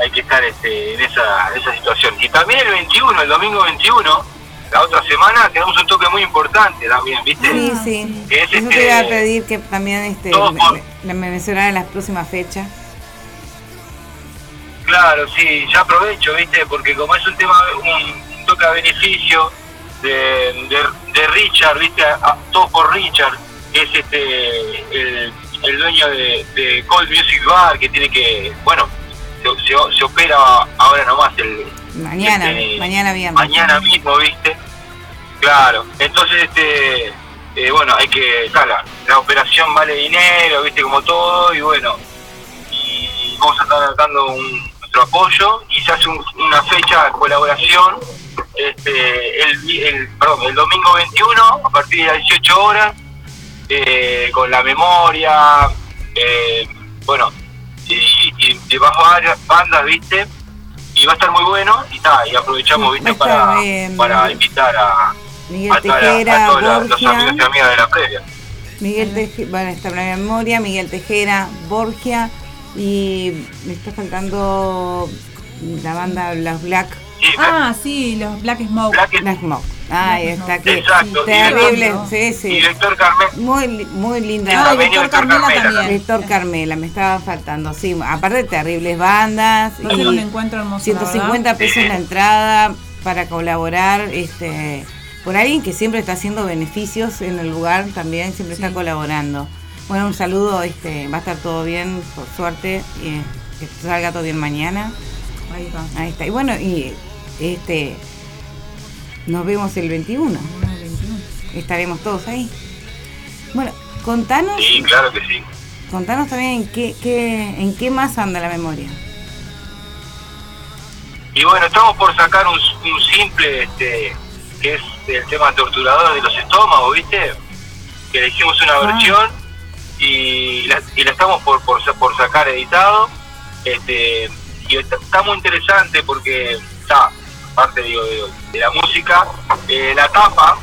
hay que estar este, en esa, en esa situación. Y también el 21, el domingo 21, la otra semana, tenemos un toque muy importante también, ¿viste? Sí, sí. Que es Eso este- te iba a pedir que también este, por- me- me mencionaran las próximas fechas. Claro, sí, ya aprovecho, ¿viste? Porque como es un tema, un, un toque a beneficio de, de, de Richard, ¿viste? A- todo por Richard, que es este el el dueño de, de Cold Music Bar, que tiene que, bueno, se, se- se opera ahora nomás el Mañana, este, mañana viernes. mañana mismo, ¿viste? Claro, entonces, este, eh, bueno, hay que, claro, la, la operación vale dinero, ¿viste? Como todo, y bueno, y vamos a estar dando un, nuestro apoyo y se hace un- una fecha de colaboración este, el, el, perdón, el domingo 21 a partir de las 18 horas eh, con la memoria, eh, bueno, y, y, y bajo varias bandas, ¿viste? Y va a estar muy bueno y, ta, y aprovechamos, Sí, ¿viste? Para, bien. para invitar a, Miguel Tejera, a todos los amigos y amigas de la previa. Miguel Tejera, está la memoria, Miguel Tejera, Borgia y me está faltando la banda Los Black. Ah, sí, los Black Smoke. Black Smoke. Ahí está, que Exacto, y terrible, Director- sí, sí. y Director Carmela. Muy, muy linda. Ah, y Director Carmela también. Director Carmela, me estaba faltando, sí. Aparte de terribles bandas. Va a ser un encuentro hermoso, la 150 verdad. pesos la entrada para colaborar, este por alguien que siempre está haciendo beneficios en el lugar, también siempre está colaborando. Bueno, un saludo, este, va a estar todo bien, por suerte, y, eh, que salga todo bien mañana. Ahí va. Ahí está. Y bueno, y este nos vemos el 21. Estaremos todos ahí. Bueno, contanos, Sí, claro que sí. contanos también en qué, qué, en qué más anda la memoria. Y bueno, estamos por sacar un, un simple, este, que es el tema torturador de los estómagos, ¿viste? Que le hicimos una Ah. versión y la, y la estamos por, por sacar editado. Este, y está, está muy interesante porque está, aparte digo, de, de la música, eh, la tapa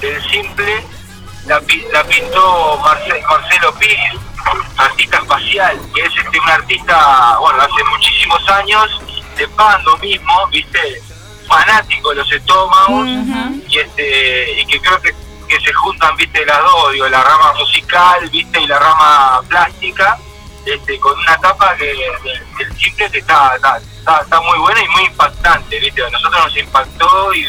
del simple la, la pintó Marce- Marcelo Piris, artista espacial, que es este, un artista, bueno, hace muchísimos años, de Pando mismo, viste, fanático de los estómagos, y este y que creo que, que se juntan, viste, las dos, digo, la rama musical, viste, y la rama plástica, este, con una tapa que el simple que está, está, está, está muy buena y muy impactante, viste, a nosotros nos impactó y,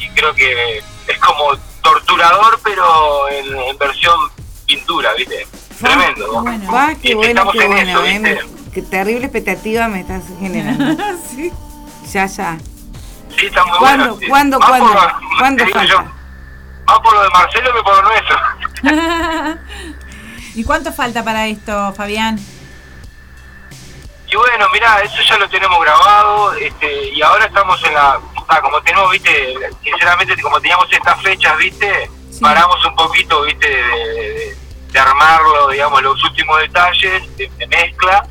y creo que es como torturador, pero en, en versión pintura, viste, tremendo. ¿no? Va, qué bueno, estamos qué en bueno, eso, eh, ¿viste? qué terrible expectativa me estás generando. sí. Ya, ya. Sí, está muy ¿Cuándo, bueno. sí. cuándo, Va cuándo? por- ¿Cuándo yo, Más por lo de Marcelo que por lo nuestro. ¿Y cuánto falta para esto, Fabián? Y bueno, mira, eso ya lo tenemos grabado, este, y ahora estamos en la, ah, como tenemos, viste, sinceramente, como teníamos estas fechas, viste, paramos un poquito, viste, de, de- armarlo, digamos, los últimos detalles de, de mezcla,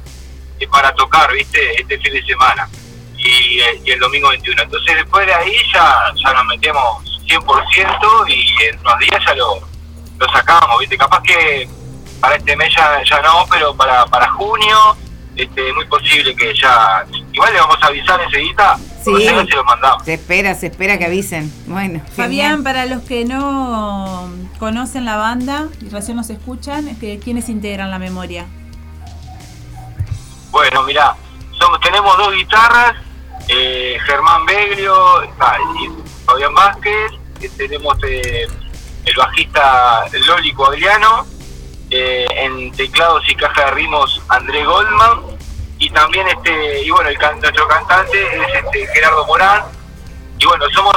y para tocar, viste, este fin de semana, y, eh, y el domingo 21. Entonces después de ahí ya, ya nos metemos 100% y en unos días ya lo, lo sacamos, viste, capaz que para este mes ya, ya no, pero para, para junio, este, muy posible que ya, igual le vamos a avisar enseguida, Sí. se lo mandamos. Se espera, se espera que avisen. Bueno, Fabián, para los que no conocen la banda y recién nos escuchan, este, ¿quiénes integran la memoria? Bueno, mirá, somos, tenemos dos guitarras, eh, Germán Beglio ah, y Fabián Vázquez, eh, tenemos eh, el bajista Loli Coagliano, eh, en teclados y caja de ritmos André Goldman, y también este, y bueno, el can- cantante es este Gerardo Morán, y bueno, somos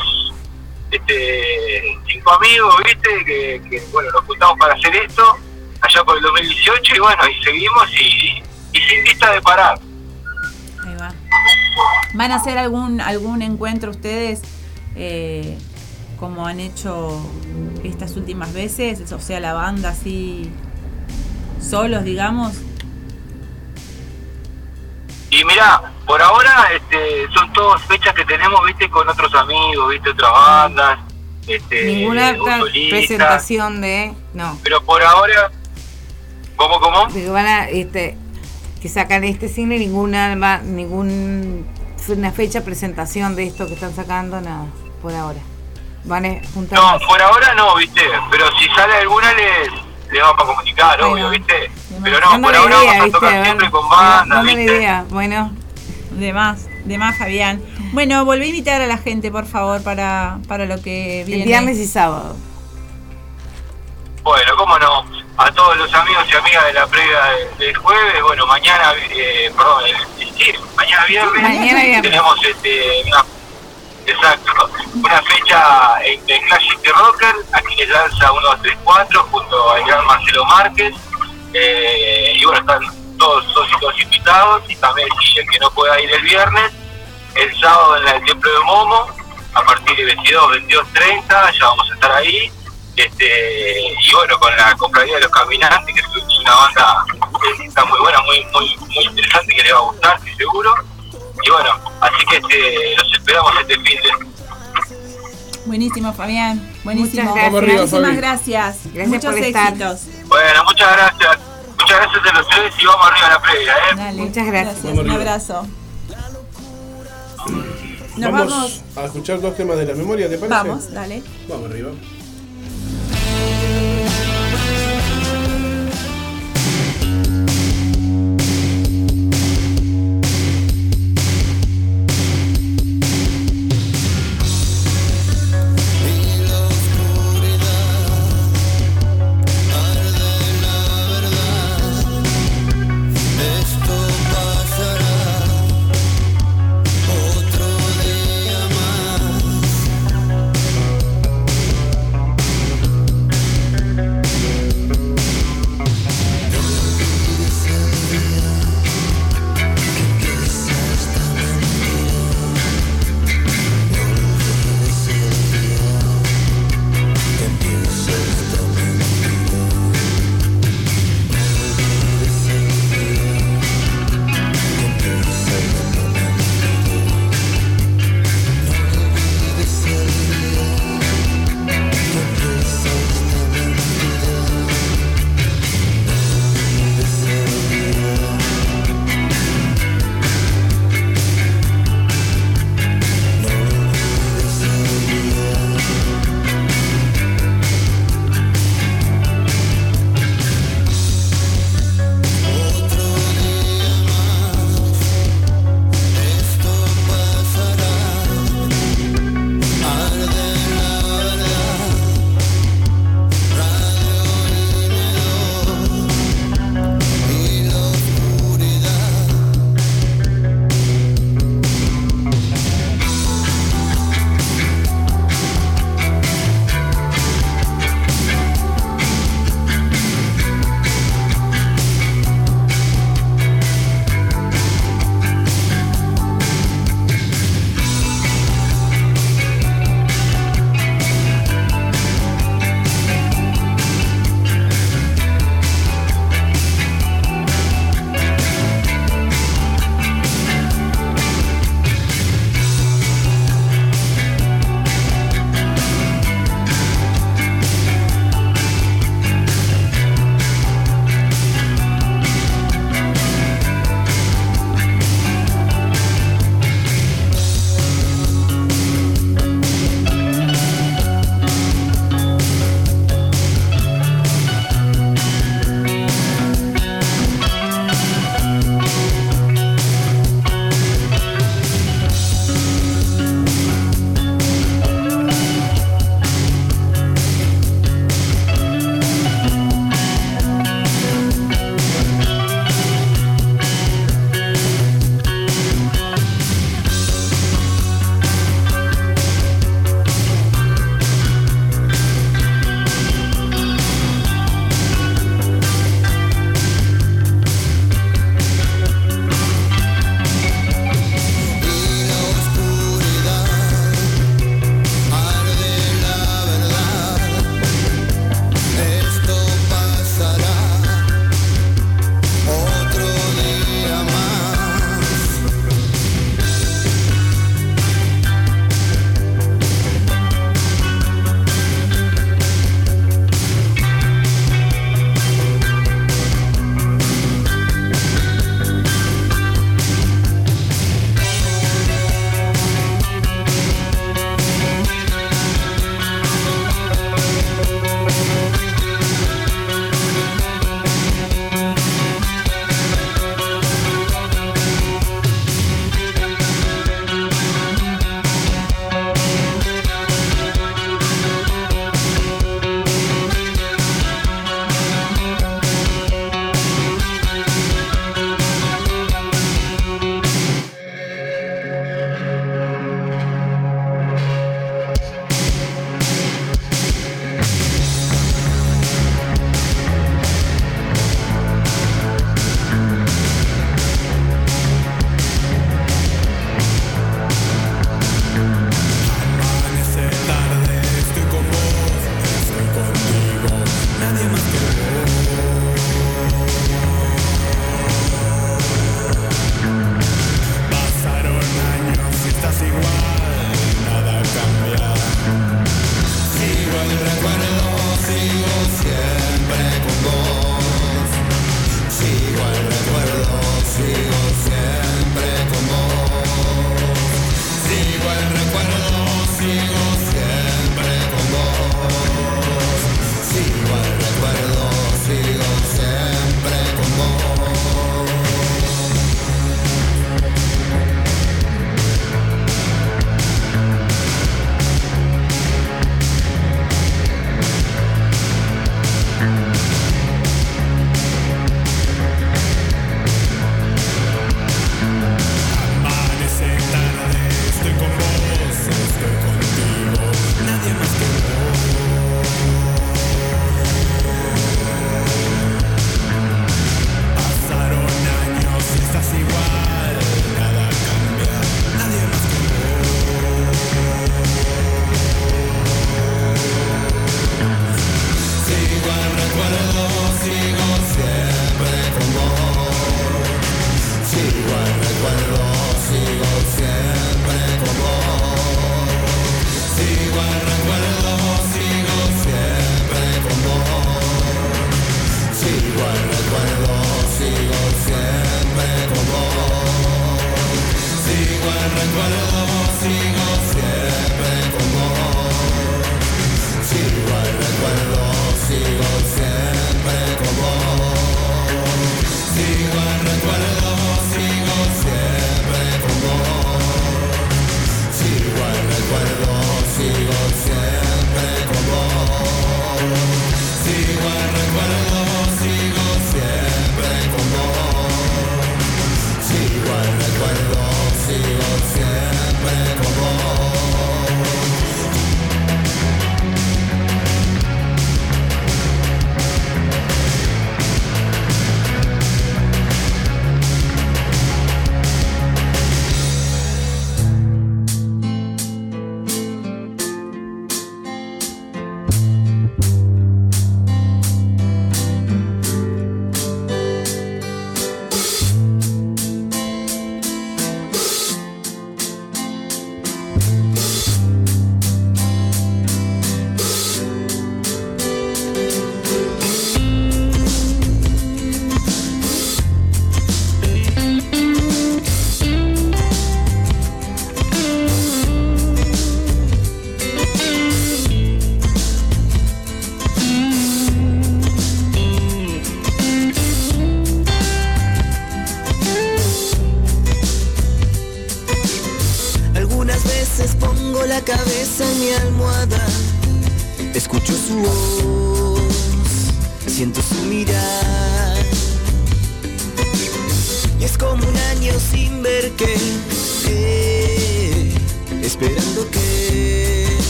este cinco amigos, viste, que, bueno, nos juntamos para hacer esto, allá por el 2018, y bueno, y seguimos y, y sin vista de parar. Ahí va. ¿Van a hacer algún, algún encuentro ustedes eh, como han hecho estas últimas veces? O sea, la banda así, solos, digamos. Y mira, por ahora este, son todas fechas que tenemos, viste, con otros amigos, viste, otras bandas, este, Ninguna presentación de. No. Pero por ahora, ¿cómo, cómo? Van a, este, que sacan este cine, ninguna, ningún, una fecha presentación de esto que están sacando, nada, por ahora. Van a juntar. No, por ahora no, viste, pero si sale alguna les, les vamos a comunicar, obvio, viste. Pero no, Dándole por ahora idea, vamos a ¿viste? tocar A siempre con bandas, dándole viste. idea, bueno. De más, de más, Fabián. Bueno, volví a invitar a la gente, por favor, para, para lo que viene. El viernes y sábado. Bueno, cómo no. a todos los amigos y amigas de la previa del, jueves. Bueno, mañana, eh, perdón, el- el- sí, mañana viernes, Mañana viernes. tenemos este, una, exacto, una fecha en el Clash City Rocker, aquí les lanza 1234 junto al gran Marcelo Márquez. Eh, y bueno, están todos, todos invitados y también el que no pueda ir el viernes, el sábado en el Templo de Momo, a partir de 22, 22, 30, ya vamos a estar ahí. Este, y bueno, con la cofradía de los caminantes, que es una banda que está muy buena, muy, muy, muy interesante, que le va a gustar, estoy seguro. Y bueno, así que este, los esperamos este de Buenísimo, Fabián. Buenísimo. Muchas gracias. Arriba, Muchísimas Fabi. gracias. Gracias Muchos por estar. éxitos. Bueno, muchas gracias. Muchas gracias a los tres y vamos arriba a la previa, ¿eh? Dale, Muchas gracias. Un abrazo. Nos vamos, vamos. a escuchar dos temas de la memoria, ¿te parece? Vamos, dale. Vamos arriba.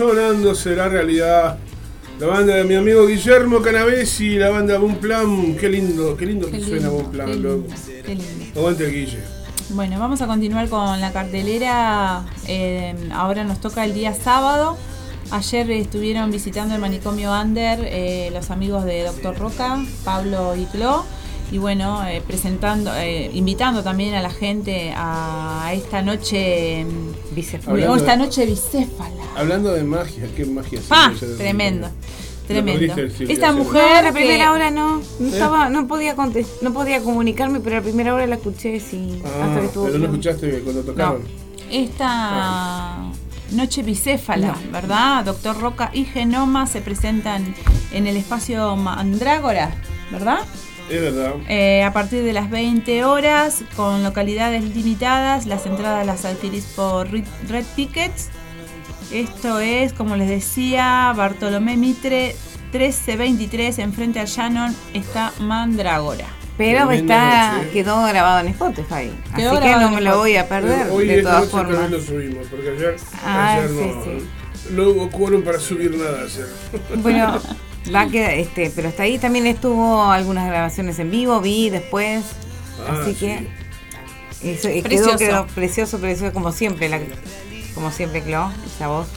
Sonando, sonando será realidad. La banda de mi amigo Guillermo Canavesi, la banda Boom Plan. Qué lindo, qué lindo Qué que suena lindo, Boom Plan, qué lindo, loco. qué lindo. Aguante el Guille. Bueno, vamos a continuar con la cartelera. Eh, ahora nos toca el día sábado. Ayer estuvieron visitando el manicomio Under eh, los amigos de Doctor Roca, Pablo y Clo. Y bueno, eh, presentando, eh, invitando también a la gente a esta noche bicéfala. Hablando esta noche bicéfala. Hablando de magia, qué magia. Ah, tremendo. Tremendo. Esta mujer. No, la que- primera hora no. No, estaba, no podía contest- no podía comunicarme, pero la primera hora la escuché sí. Ah, hasta que estuvo pero no bien. escuchaste cuando tocaron. Esta noche bicéfala, ¿verdad? Doctor Roca y Genoma se presentan en el espacio Mandrágora, ¿verdad? Es verdad. Eh, a partir de las 20 horas, con localidades limitadas, las entradas las adquirís por Red Tickets. Esto es, como les decía, Bartolomé Mitre 1323, enfrente al Shannon está Mandrágora. Pero está, noche. quedó grabado en Spotify. Quedó así que no me lo voy a perder, Hoy de esta todas noche formas. también lo subimos, porque ayer, Ah, ayer sí, no, sí. no hubo quórum para subir nada ayer. Bueno, va a quedar, este, pero hasta ahí también estuvo algunas grabaciones en vivo, vi después. Ah, así sí. que eso, Precioso. quedó, quedó precioso, precioso como siempre, la, como siempre, Clo, esa voz.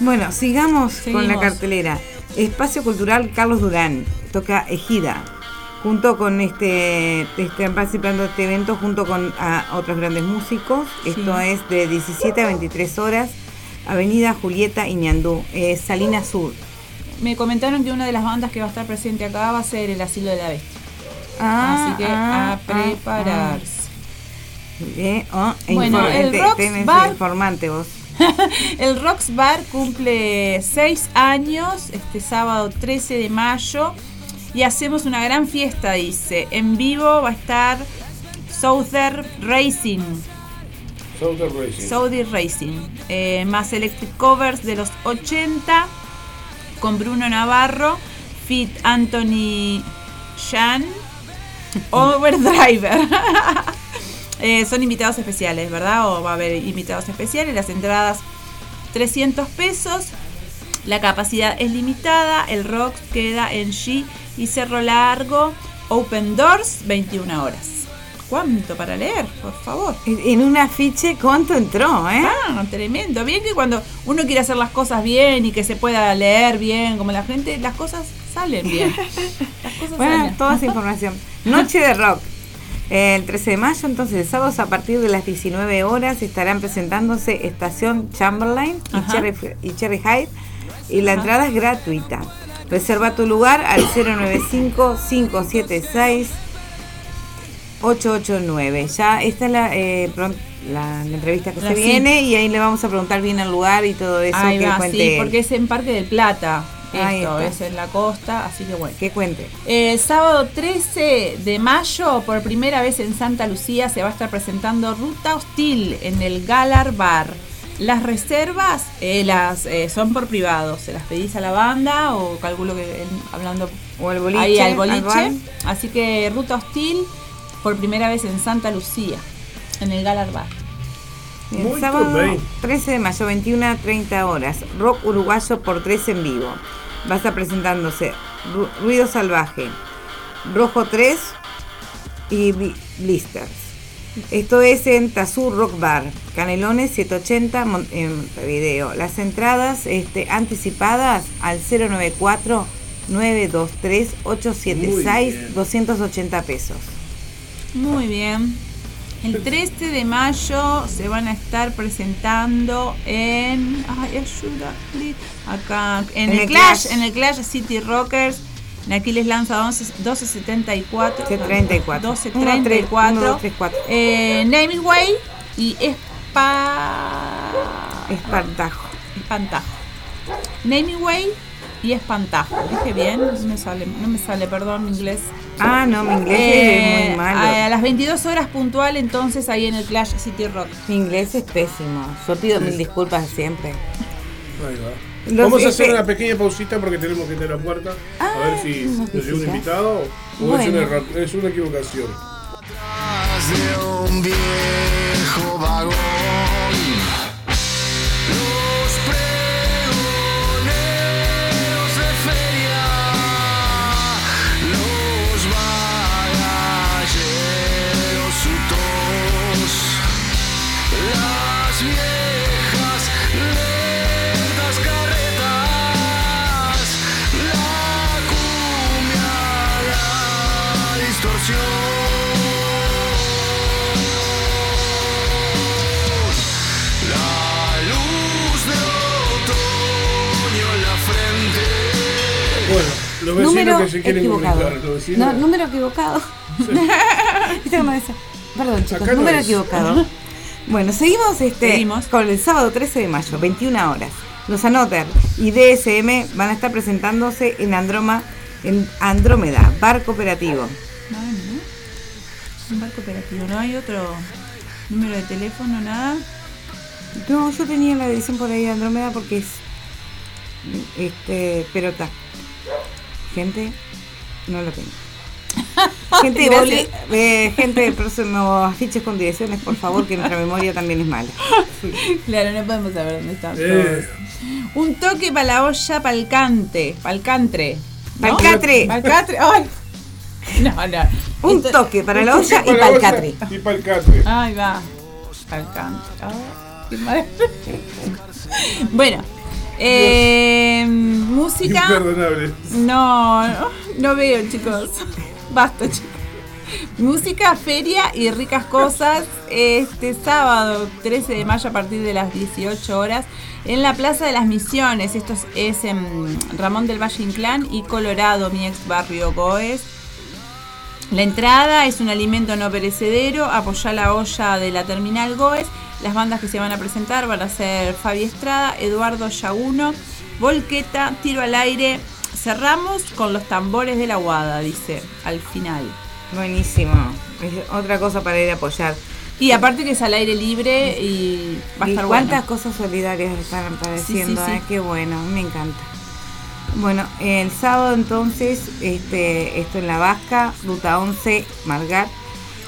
Bueno, sigamos con la cartelera. Espacio Cultural Carlos Durán, toca Ejida. Junto con este, están participando de este evento junto con a otros grandes músicos. Esto es de 17 a 23 horas. Avenida Julieta Iñandú, eh, Salina Sur. Me comentaron que una de las bandas que va a estar presente acá va a ser el Asilo de la Bestia. Ah, Así que ah, a prepararse. Eh, oh, e Bueno, el te- Rocks tenés Bar- informante vos. El Rocks Bar cumple 6 años este sábado 13 de mayo y hacemos una gran fiesta, dice. En vivo va a estar Southern Racing. Southern Racing. Saudi Racing. eh, más Electric Covers de los 80 con Bruno Navarro, Fit Anthony Shan, Overdriver. Eh, son invitados especiales, ¿verdad? O va a haber invitados especiales. Las entradas 300 pesos. La capacidad es limitada. El rock queda en G y Cerro Largo. Open Doors, 21 horas. ¿Cuánto para leer? Por favor. En un afiche, ¿cuánto entró, eh? Ah, tremendo. Bien que cuando uno quiere hacer las cosas bien y que se pueda leer bien, como la gente, las cosas salen bien. Las cosas Bueno, salen. toda esa información. Noche de rock. El 13 de mayo, entonces, el sábado a partir de las 19 horas estarán presentándose Estación Chamberlain y. Cherry, y Cherry Hyde y la Ajá. entrada es gratuita. Reserva tu lugar al 095-576-889. Ya esta es la, eh, la, la entrevista que La se sí. viene y ahí le vamos a preguntar bien el lugar y todo eso Ahí que va, cuente sí, porque es en Parque del Plata. Esto es en la costa, así que bueno. Que cuente. El sábado 13 de mayo, por primera vez en Santa Lucía, se va a estar presentando Ruta Hostil en el Galar Bar. Las reservas eh, las eh, son por privado, se las pedís a la banda o calculo que en- hablando O al boliche, ahí al boliche. Así que Ruta Hostil por primera vez en Santa Lucía, en el Galar Bar. El Muy sábado bien. 13 de mayo, 21 a 30 horas. Rock uruguayo por 3 en vivo. Va a estar presentándose Ru- Ruido Salvaje, Rojo 3 y Bli- Blisters. Esto es en Tazú Rock Bar, Canelones 780 Mon- en Montevideo. Las entradas este, anticipadas al 094 923 876 280 pesos. Muy bien. El 13 de mayo se van a estar presentando en. Ay, ayuda, please. Acá. En, En el, el Clash, Clash. En el Clash City Rockers. En Aquiles Lanza 11 1274. 34. 1234. Uno, dos, tres, cuatro. Eh, Naming Way y Espa. Espantajo. Espantajo. Naming Way y Espantajo. Dije bien, no me sale, no me sale, perdón, mi inglés. Ah, no, mi inglés Eh, es muy malo. A, a las 22 horas puntual, entonces ahí en el Clash City Rock. Mi inglés es pésimo. Yo pido mil disculpas siempre. Ahí va. Los Vamos a hacer una pequeña pausita porque tenemos que ir a la puerta a ver si nos llega un invitado o es, una, error- es una equivocación. de un viejo vagón. Los vecinos Número que se quieren equivocado. No, número equivocado. Perdón, chicos, Acá número equivocado. Bueno, seguimos, este, Seguimos. con el sábado 13 de mayo, 21 horas. Los Anoter y DSM van a estar presentándose en Androma, en Andrómeda, bar cooperativo. Ay, ¿no? Un bar cooperativo, ¿no hay otro número de teléfono, nada? No, yo tenía la edición por ahí de Andrómeda porque es. Este. Pero está. Gente, no lo tengo. Gente, boli- eh, gente de próximos afiches con direcciones, por favor, que nuestra memoria también es mala. Claro, no podemos saber dónde están Eh. Un toque para la olla palcante, palcantre. ¿no? Palcatre. Palcatre. Ay. No, no. Un Esto- toque para la olla y Para palcatre. Y palcatre. Ahí va. Palcantre. Ay, qué madre. bueno. Eh, música. Imperdonable. No, no, no veo, chicos. Basta, chicos. Música, feria y ricas cosas este sábado 13 de mayo a partir de las 18 horas en la Plaza de las Misiones. Esto es, es en Ramón del Valle Inclán y Colorado, mi ex barrio Goes. La entrada es un alimento no perecedero, apoya la olla de la Terminal Goes. Las bandas que se van a presentar van a ser Fabi Estrada, Eduardo Yaguno, Volqueta, Tiro al Aire. Cerramos con los tambores de la Guada, dice, al final. Buenísimo. Es otra cosa para ir a apoyar. Y aparte que es al aire libre y va a ¿Y estar cuántas bueno. cosas solidarias están apareciendo? Sí, sí, sí. eh? Qué bueno, me encanta. Bueno, el sábado entonces, este, esto en la Vasca, Ruta 11, Margar,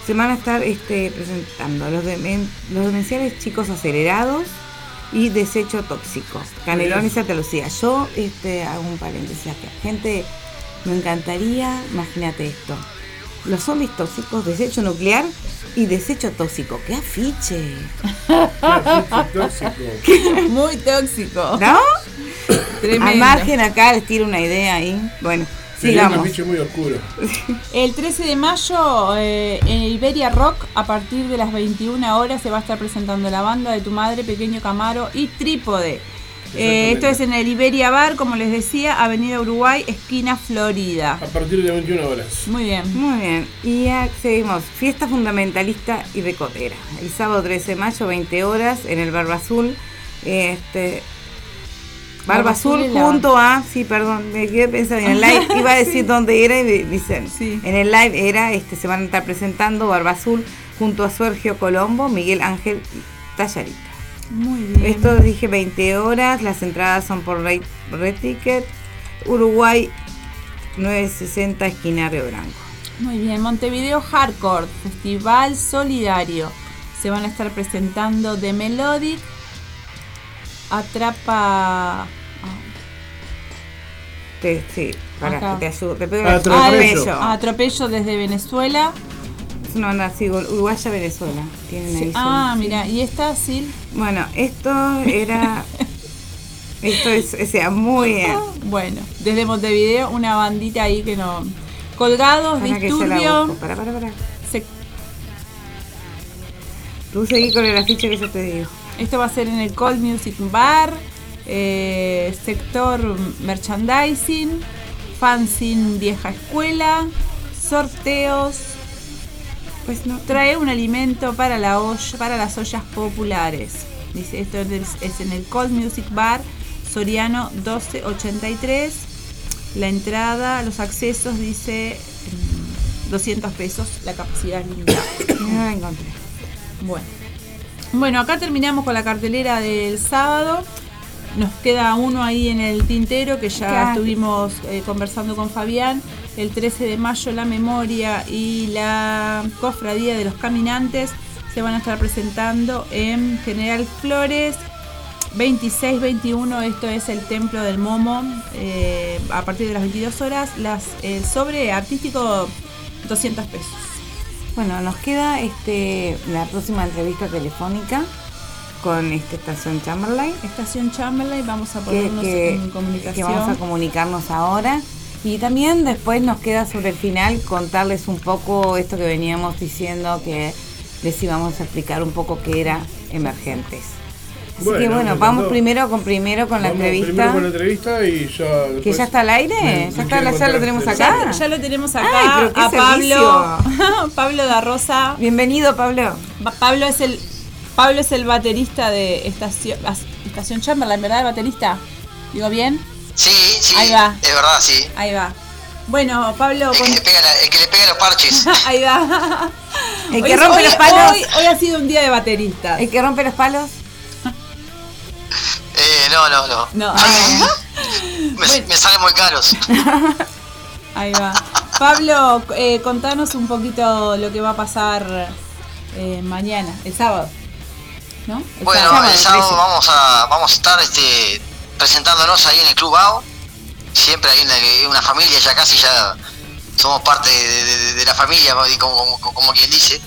se van a estar este, presentando los, demen- los demenciales chicos acelerados y desecho tóxico. Canelón y Santa Lucía. Yo este, hago un paréntesis acá. Gente, me encantaría, imagínate esto, Los zombies tóxicos, desecho nuclear y desecho tóxico. ¡Qué afiche! Muy tóxico. ¿No? Tremendo. Al margen acá les tiro una idea ahí. Bueno, sigamos. afiche muy oscuro. El 13 de mayo eh, en Iberia Rock, a partir de las 21 horas, se va a estar presentando la banda de tu madre, Pequeño Camaro y Trípode. Eh, esto es en el Iberia Bar, como les decía, Avenida Uruguay, esquina Florida. A partir de 21 horas. Muy bien. Muy bien. Y ya seguimos. Fiesta fundamentalista y recotera. El sábado 13 de mayo, 20 horas, en el Barba Azul. Este. Barba Azul la- junto a. Sí, perdón, me quedé pensando en el live. Iba a decir dónde era y dicen. En el live era, este, se van a estar presentando Barba Azul junto a Sergio Colombo, Miguel Ángel Tallarita. Muy bien. Esto dije 20 horas, las entradas son por Red, Red Ticket, Uruguay 960 esquina Río Branco. Muy bien, Montevideo Hardcore, Festival Solidario. Se van a estar presentando The Melodic, Atrapa... Te, sí, para Acá. que te. Te pego Atropello. Atropello desde Venezuela. Es una banda así, uruguaya Venezuela. Tienen ahí Sí, Ah, mira, y esta sí. Bueno, esto era. esto es, o sea, muy bien. Bueno, desde Montevideo, una bandita ahí que no. Colgados, Para Disturbio. Para, para, para. Se- Tú seguí con el afiche que yo te digo. Esto va a ser en el Cold Music Bar, eh, sector merchandising, fanzine vieja escuela, sorteos. Pues no. Trae un alimento para la olla, para las ollas populares. Dice, esto es, es en el Cold Music Bar, Soriano 1283. La entrada, los accesos dice mm, 200 pesos, la capacidad es limitada. No la encontré. Bueno. Bueno, acá terminamos con la cartelera del sábado. Nos queda uno ahí en el tintero que ya Claro. estuvimos eh, conversando con Fabián. El 13 de mayo la memoria y la cofradía de los caminantes se van a estar presentando en General Flores 26-21. Esto es el templo del Momo eh, a partir de las 22 horas. Las, el sobre artístico 200 pesos. Bueno, nos queda este la próxima entrevista telefónica con esta estación Chamberlain. Estación Chamberlain, vamos a ponernos que- en comunicación. que vamos a comunicarnos ahora. Y también después nos queda sobre el final contarles un poco esto que veníamos diciendo, que les íbamos a explicar un poco qué era emergentes. Así Bueno, que bueno, vamos primero con primero con la Vamos entrevista. Primero con la entrevista y ya. ¿Que ya está al aire? me- me ¿Ya, está, ya lo tenemos acá? Ya, ya lo tenemos Ay, acá pero qué a Pablo. Pablo da Rosa. Bienvenido, Pablo. Pa- Pablo es el Pablo es el baterista de estación Estación Chamberlain, ¿verdad? El baterista. ¿Digo bien? Sí, sí, Ahí va. es verdad, sí. Ahí va. Bueno, Pablo, El que, le pega la- el que le pega los parches. ahí va. El Hoy que es- rompe hoy- los palos. Hoy, hoy ha sido un día de baterista. ¿El que rompe los palos? Eh, no, no, no. No. Me, me salen muy caros. Ahí va. Pablo, eh, contanos un poquito lo que va a pasar eh, mañana, el sábado. ¿No? El Bueno, sábado, el sábado 13. vamos a, vamos a estar este, presentándonos ahí en el Club AO. Siempre hay una, una familia, ya casi ya somos parte de, de- de la familia, como, como, como quien dice.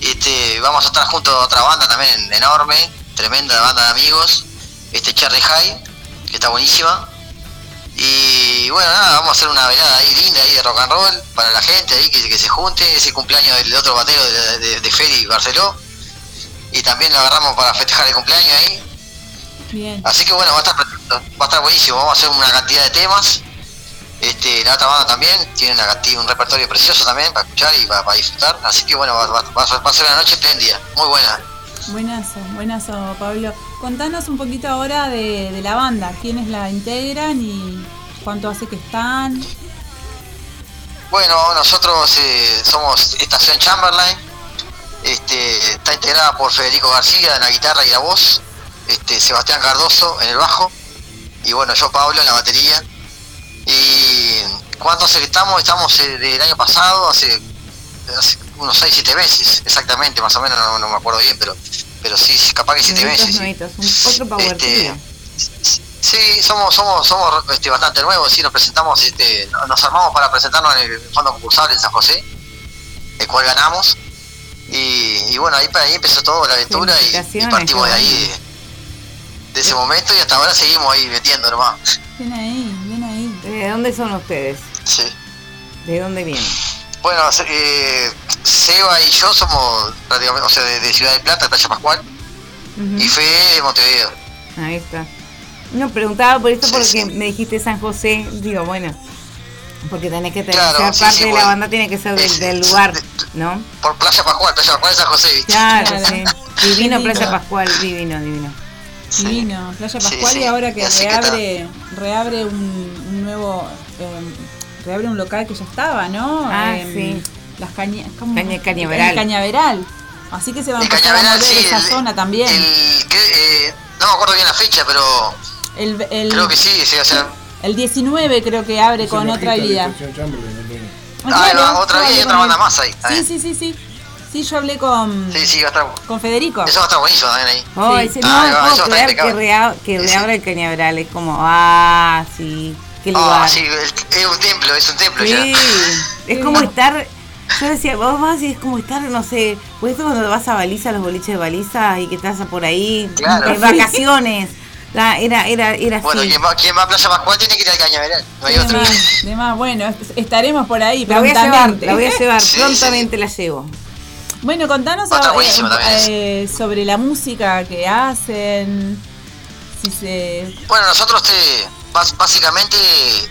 Este, vamos a estar junto a otra banda también enorme, tremenda banda de amigos, este Cherry High, que está buenísima. Y bueno, nada, vamos a hacer una velada ahí linda ahí de rock and roll para la gente ahí que, que se junte, ese cumpleaños del otro batero de, de, de Feli Barceló. Y también lo agarramos para festejar el cumpleaños ahí. Bien. Así que bueno, va a estar, va a estar buenísimo, vamos a hacer una cantidad de temas. Este, la otra banda también tiene una cantidad, un repertorio precioso también para escuchar y para, para disfrutar. Así que bueno, va, va- va a ser- va a ser una noche espléndida, muy buena. Buenazo, buenazo, Pablo. Contanos un poquito ahora de, de la banda, quiénes la integran y cuánto hace que están. Bueno, nosotros eh, somos Estación Chamberlain, este, está integrada por Federico García en la guitarra y la voz, este, Sebastián Cardoso en el bajo, y bueno, yo Pablo en la batería. Y ¿cuánto hace que estamos? Estamos eh, del año pasado, hace, hace unos 6, 7 meses, exactamente, más o menos, no, no me acuerdo bien, pero pero sí, sí, capaz que 7 Nuevitos, meses. sí. nuevitos, un- otro power Este. Sí, somos somos somos este, bastante nuevos, sí, nos presentamos, este, nos armamos para presentarnos en el Fondo Concursable en San José, el cual ganamos. Y, y bueno, ahí, ahí empezó todo la aventura y, y partimos de ahí, de, de ese momento y hasta ahora seguimos ahí metiendo nomás. Ven ahí, ven ahí. ¿De dónde son ustedes? Sí. ¿De dónde vienen? Bueno, eh, Seba y yo somos prácticamente, o sea, de, de Ciudad de Plata, de Playa Pascual, y Fede de Montevideo. Ahí está. No, preguntaba por esto porque me dijiste San José. Digo, bueno, porque tenés que tener, Claro, parte sí, de la banda, tiene que ser del, del lugar, ¿no? Por Playa Pascual, Playa Pascual de San José. ¿viste? Claro, sí. Divino. Playa Pascual, divino, divino. Divino, Playa Pascual sí. y ahora que reabre, reabre un, un nuevo, eh, reabre un local que ya estaba, ¿no? Ah, Em, sí. Las cañas, ¿cómo? Caña- Cañaveral. El Cañaveral. Así que se va a empezar a mover sí, esa el- zona también. El, que, eh, no me acuerdo bien la fecha, pero El, el, creo que sí, sí, o sea, el 19 creo que abre con otra vida. ah, va, otra vez y otra banda más ahí. Sí, sí, sí, sí. Sí, yo hablé con, Sí, sí, va a estar, con Federico. eso va a estar buenísimo también ahí. Oh, Sí. ese- Ah, no ahí va, puedo creer que, impecable. rea- que reabra el Cañaveral. Es como, ah, sí, qué lugar. Ah, sí, es un templo, es un templo Sí, ya. es como estar. Yo decía, vos vas y es como estar, no sé, pues esto cuando vas a baliza, los boliches de baliza y que estás por ahí, Claro. en vacaciones. La- era, era, era Bueno, así. quien va, va a Playa Pascual tiene que ir al Cañaveral, no hay De otra. más, de más. Bueno, est- estaremos por ahí La voy a llevar, prontamente. la voy a llevar, Sí, prontamente la llevo. Bueno, contanos a eh, eh, sobre la música que hacen. Si se. Bueno, nosotros te, básicamente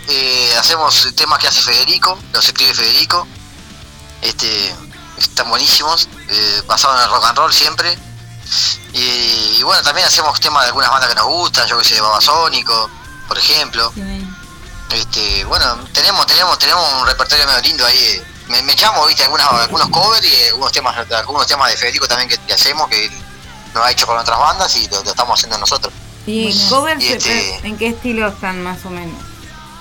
eh, hacemos temas que hace Federico, los escribe Federico. Este, están buenísimos, eh, basados en el rock and roll siempre. Y, y bueno, también hacemos temas de algunas bandas que nos gustan, yo que sé, Babasónico, por ejemplo. Este, bueno, tenemos, tenemos, tenemos un repertorio medio lindo ahí. eh. Me, me echamos, viste, algunas, algunos covers y algunos temas, algunos temas de Federico también que, que hacemos, que nos ha hecho con otras bandas y lo, lo estamos haciendo nosotros. ¿Y Bueno. covers Y este- en qué estilo están más o menos?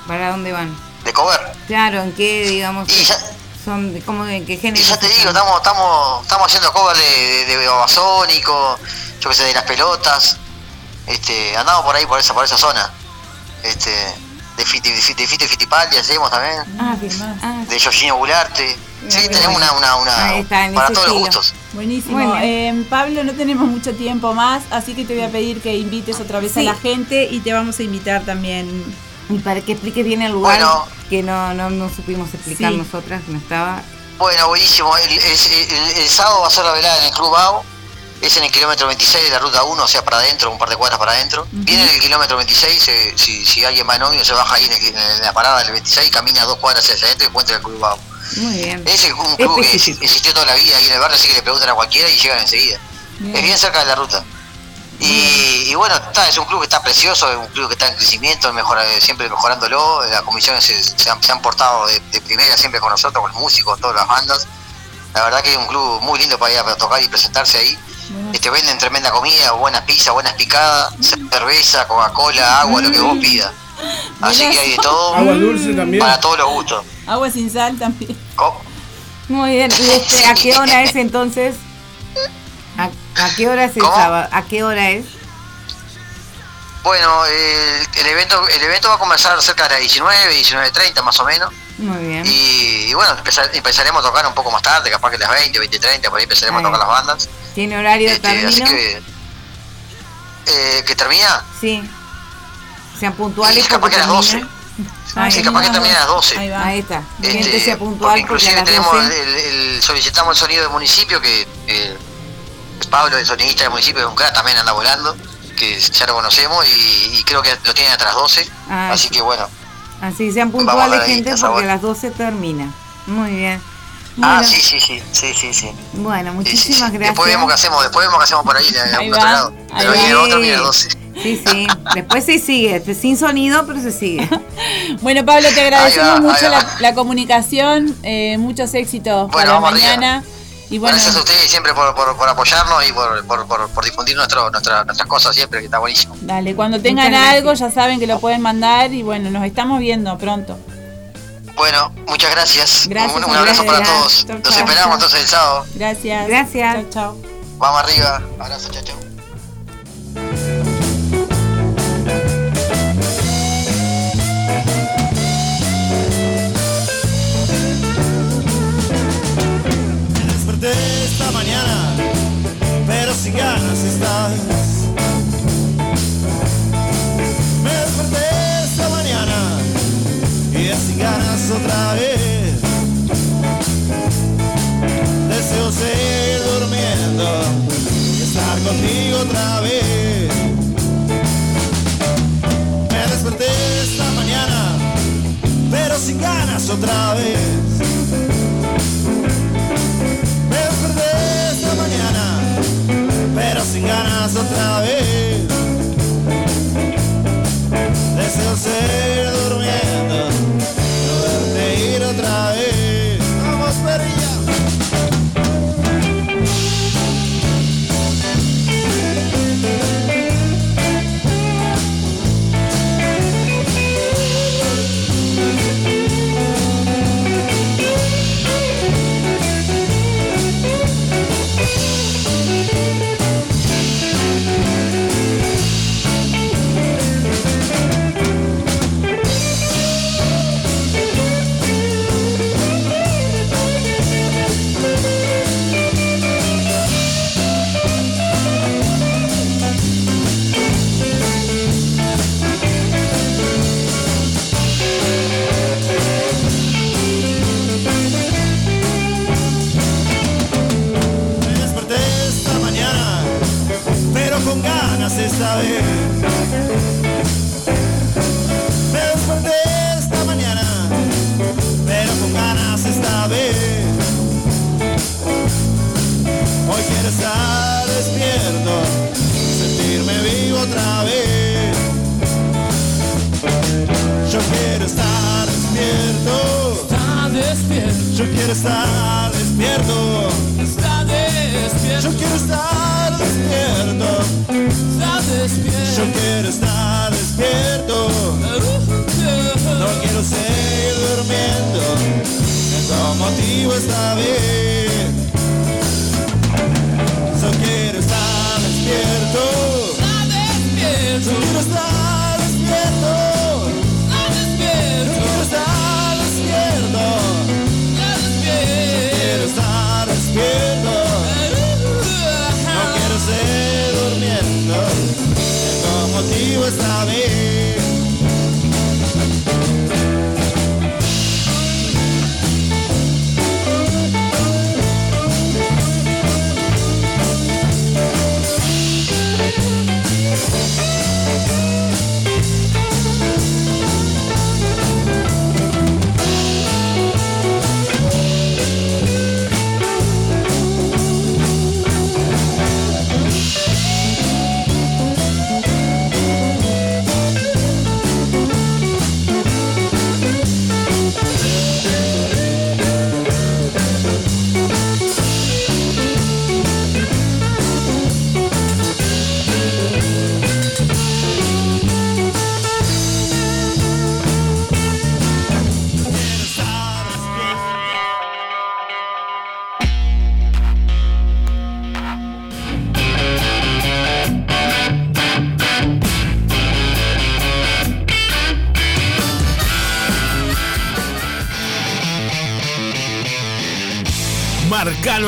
¿Para dónde van? De cover. Claro, en qué, digamos, ya, son, como en qué género. Y ya te digo, estamos, estamos, estamos haciendo cover de, de, de Babasónico, yo que sé, de las pelotas. Este, andamos por ahí, por esa, por esa zona. Este, de Fiti, de Fiti, de Fito y Fitipaldi hacemos también, Ah. Ah, de Giorgino Bularte. Sí, tenemos una, una, una está, para todos los gustos. Buenísimo. Bueno. Eh, Pablo, no tenemos mucho tiempo más, así que te voy a pedir que invites otra vez Sí. a la gente y te vamos a invitar también. Y para que expliques bien el lugar, Bueno. que no, no, no supimos explicar Sí. nosotras, no estaba. Bueno, buenísimo. El, el- el- el sábado va a ser la velada en el Club BAO. Es en el kilómetro 26 de la ruta 1, o sea, para adentro, un par de cuadras para adentro. Viene en el kilómetro 26, eh, si, si alguien va en ómnibus, se baja ahí en, el- en la parada del 26, camina dos cuadras hacia adentro y encuentra el Club BAO. Muy bien. Es el- un club que existió toda la vida aquí en el barrio, así que le preguntan a cualquiera y llegan enseguida. Es bien cerca de la ruta. Y, y bueno, está, es un club que está precioso, es un club que está en crecimiento, mejora, siempre mejorándolo. Las comisiones se, se han, se han portado de, de primera siempre con nosotros, con los músicos, todas las bandas. La verdad que es un club muy lindo para ir a tocar y presentarse ahí. Este, venden tremenda comida, buenas pizzas, buenas picadas, cerveza, Coca-Cola, agua, lo que vos pidas. Así que hay de todo. Agua dulce también. Para todos los gustos. Agua sin sal también. Muy bien. ¿Y este, a qué hora es entonces? ¿A, a qué hora es el ¿Cómo? sábado? ¿A qué hora es? Bueno, el, el evento el evento va a comenzar cerca de las 19, 19.30 más o menos. Muy bien. Y, y bueno, empezar- empezaremos a tocar un poco más tarde, capaz que las 20, 20.30, por ahí empezaremos a tocar las bandas. ¿Tiene horario de Este, así término? que, eh, que termina, Sí. Sean puntuales Y capaz que a las 12. termina. Ahí sí, capaz que termine a las 12. Ahí va. Ahí está. Este, sea porque puntual porque a inclusive tenemos 12. el, el- solicitamos el sonido del municipio que eh, Pablo, el sonidista del municipio, es un crack, también anda volando, que ya lo conocemos y, y creo que lo tienen hasta las 12. Ah, así que bueno, Así sean puntuales, gente, porque a las 12 termina. Muy bien. ah, Bueno, sí, sí, sí, sí, sí, sí. bueno Sí, sí, muchísimas sí. gracias. Después vemos qué hacemos, después vemos qué hacemos por ahí, en Ahí algún va, otro lado. ahí Pero ahí otro viene a las 12. Sí, sí. Después se sigue, sin sonido, pero se sigue. Bueno, Pablo, te agradecemos va, mucho la, la comunicación, eh, muchos éxitos Bueno, para vamos arriba. Mañana. Y bueno, Gracias a ustedes siempre por, por, por apoyarnos y por, por, por, por difundir nuestro, nuestra- nuestras cosas siempre, que está buenísimo. dale, cuando tengan algo ya saben que lo pueden mandar y bueno, nos estamos viendo pronto. Bueno, muchas gracias. Gracias, un, un abrazo para gracias. todos. Chau, Los chau. esperamos entonces el sábado. Gracias. Gracias. Chao, chao. Vamos arriba. Abrazo, chao, chao. Me desperté esta mañana, pero sin ganas estás. Me desperté esta mañana y sin ganas otra vez. Deseo seguir durmiendo y estar contigo otra vez. Me desperté esta mañana, pero sin ganas otra vez. Otra vez.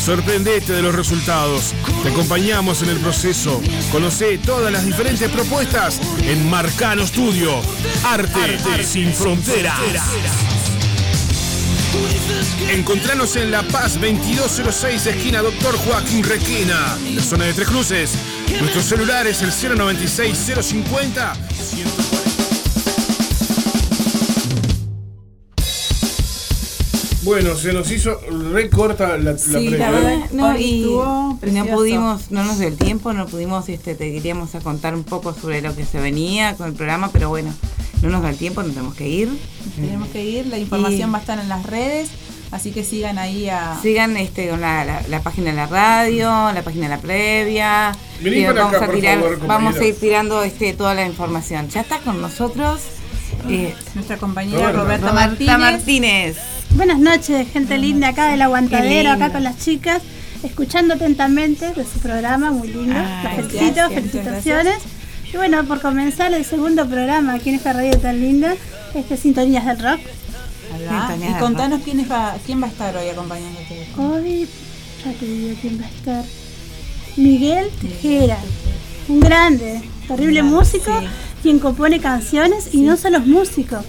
sorprendete de los resultados. Te acompañamos en el proceso. Conoce todas las diferentes propuestas en Marcano Studio. Arte, sin fronteras. Encontranos en La Paz 2206, esquina Doctor Joaquín Requena, en la zona de Tres Cruces. Nuestro celular es el 096 050 Bueno, se nos hizo re corta la, la Sí, previa. la verdad, no, y, no pudimos, no nos dio el tiempo, no pudimos, este, te queríamos a contar un poco sobre lo que se venía con el programa, pero bueno, no nos da el tiempo, nos tenemos que ir. Tenemos que ir, la información Y- va a estar en las redes, así que sigan ahí a... Sigan este, con la, la- la página de la radio, la página de la previa. Vení y para vamos acá, a por tirar, favor, vamos a ir tirando este, toda la información. Ya está con nosotros eh, nuestra compañera Roberta, Roberta Martínez. Martínez. Buenas noches, gente linda acá del aguantadero, acá con las chicas, escuchando atentamente de su programa, muy lindo. Ay, Las felicito, gracias, felicitaciones. Y bueno, por comenzar el segundo programa aquí en esta radio tan linda, este Sintonías del Rock. Va. Y contanos quién, es va, quién va a estar hoy acompañándote. Hoy, ya te digo quién va a estar. Miguel Tejera, un grande, terrible músico, quien compone canciones y no solo es músico.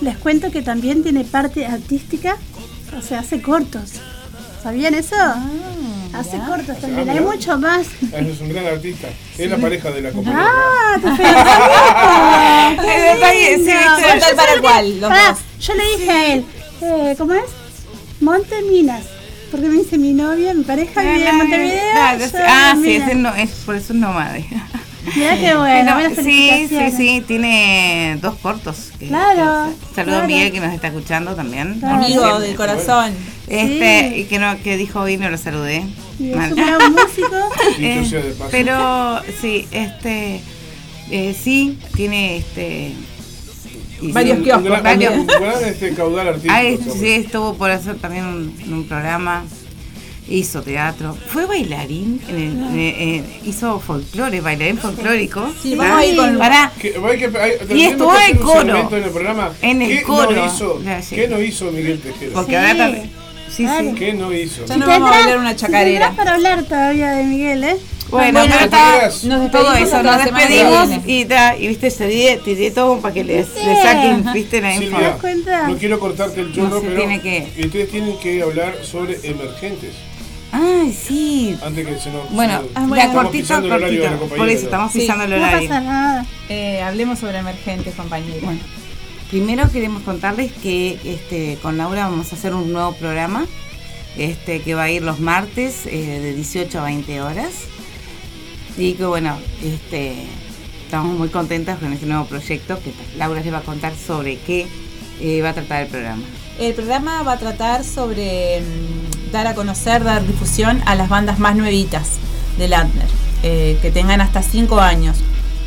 Les cuento que también tiene parte artística, o sea, hace cortos. ¿Sabían eso? hace cortos también, hay mucho más. Es un gran artista. Es la pareja de la compañera. Ah, te felicito. Sí, viste, yo le dije a él, eh, ¿cómo es? Monte Minas. Porque me dice mi novia, mi pareja vive en Montevideo. Ah, sí, ese no, es, por eso es nómade. Mirá qué bueno, sí, sí, sí, tiene dos cortos. que- Claro, que- Saludo claro. a Miguel que nos está escuchando también. Claro. Amigo del corazón. Este, Sí. y que no, que dijo hoy no lo saludé. Y es Mal. un gran músico. Eh, pero sí, este, eh, sí, tiene este. Varios kioscos Un gran, varios- un gran, este, caudal artístico. Ah, es- sí, estuvo por hacer también un programa, hizo teatro, fue bailarín, en el- en el- en- hizo folclore, bailarín folclórico. Sí, vamos a ir con- Pará, Que- hay que- hay- Y estuvo en coro. En el programa. En el ¿Qué coro. No hizo, sí. ¿Qué no hizo Miguel Tejera? porque ahora también. Sí, sí. ¿Qué no hizo? Ya no vamos a bailar una chacarera. tendrás para hablar todavía de Miguel, ¿eh? Bueno, Bueno, pero está- nos todo despedimos eso, nos despedimos y, ta, y viste, se tiré, todo para que les, les saquen, viste, la info. Silvia, no quiero cortarte el chorro, No pero tiene que- ustedes tienen que hablar sobre emergentes. Ay, sí. Antes que se nos. Bueno, se nos- ah, bueno, cortito, el cortito. Por eso estamos Sí, pisando el No horario. pasa nada. Eh, hablemos sobre emergentes, compañeros. Bueno, primero queremos contarles que este, con Laura vamos a hacer un nuevo programa este, que va a ir los martes eh, de 18 a 20 horas. Y que bueno, este, estamos muy contentas con este nuevo proyecto que Laura les va a contar sobre qué eh, va a tratar el programa. El programa va a tratar sobre mm, dar a conocer, dar difusión a las bandas más nuevitas de Landner, eh, que tengan hasta 5 años.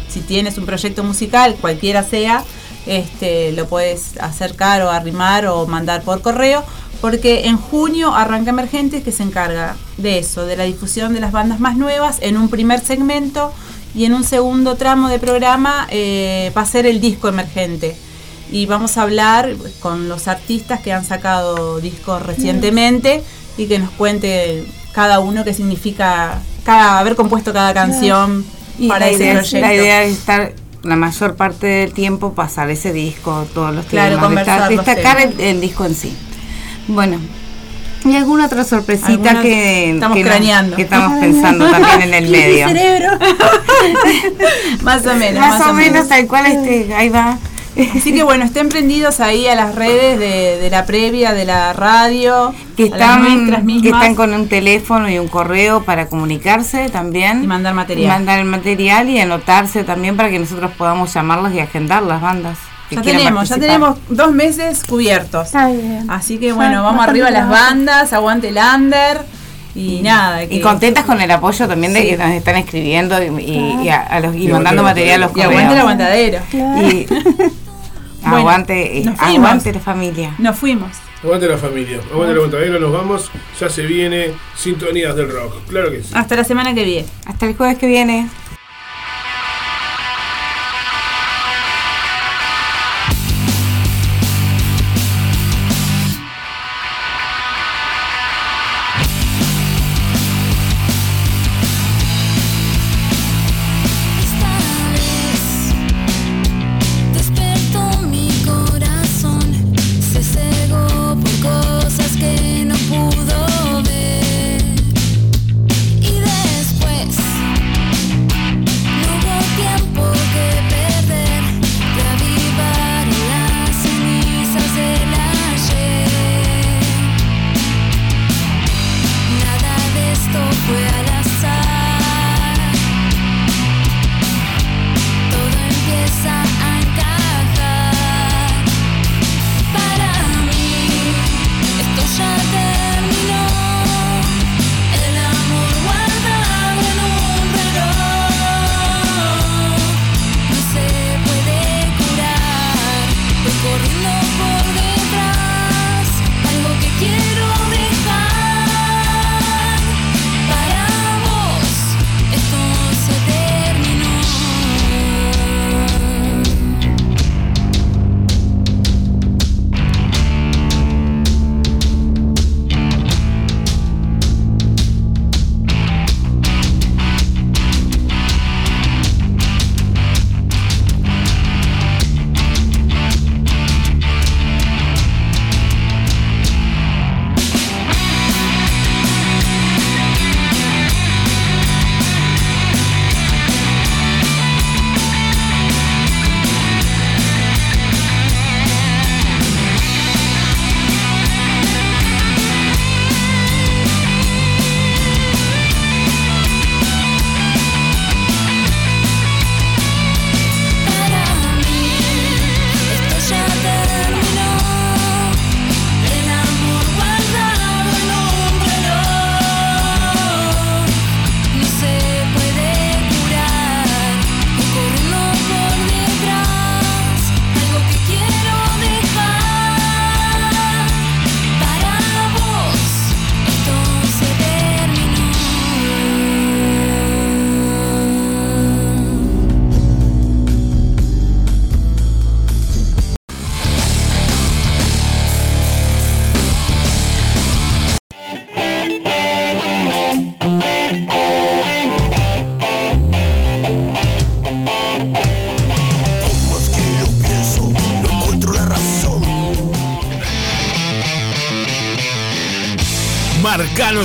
Si tienes un proyecto musical, cualquiera sea, este, lo puedes acercar o arrimar o mandar por correo, porque en junio arranca Emergentes que se encarga de eso, de la difusión de las bandas más nuevas en un primer segmento y en un segundo tramo de programa eh, va a ser el disco emergente. Y vamos a hablar con los artistas que han sacado discos recientemente y que nos cuente cada uno qué significa cada haber compuesto cada canción Y para ese idea, proyecto. la idea es estar la mayor parte del tiempo pasar ese disco, todos los Claro, temas, destacar el, disco en sí. Bueno, ¿y alguna otra sorpresita Alguna- que estamos que no- craneando. que estamos pensando también en el medio? cerebro. más o menos, Más, o menos, tal cual este, ahí va. Así que bueno, estén prendidos ahí a las redes de, de la previa, de la radio, que a las están, que están con un teléfono y un correo para comunicarse también. Y mandar material. Y mandar el material y anotarse también para que nosotros podamos llamarlas y agendar las bandas. Ya tenemos, ya tenemos dos meses cubiertos. Está bien. Así que Ya, bueno, vamos arriba las trabajo. bandas, aguante el under y nada. Y contentas con el apoyo también de Sí. que nos están escribiendo y, y- y a, a los, y Y mandando material a los Y aguante el correos. aguantadero. Y Bueno, aguante, eh, nos fuimos. aguante la familia. Nos fuimos. Aguante la familia, aguante la aguantadero, nos vamos. Ya se viene Sintonías del Rock. Claro que sí. Hasta la semana que viene. Hasta el jueves que viene.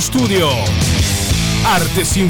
Marcano Studio. Arte sin.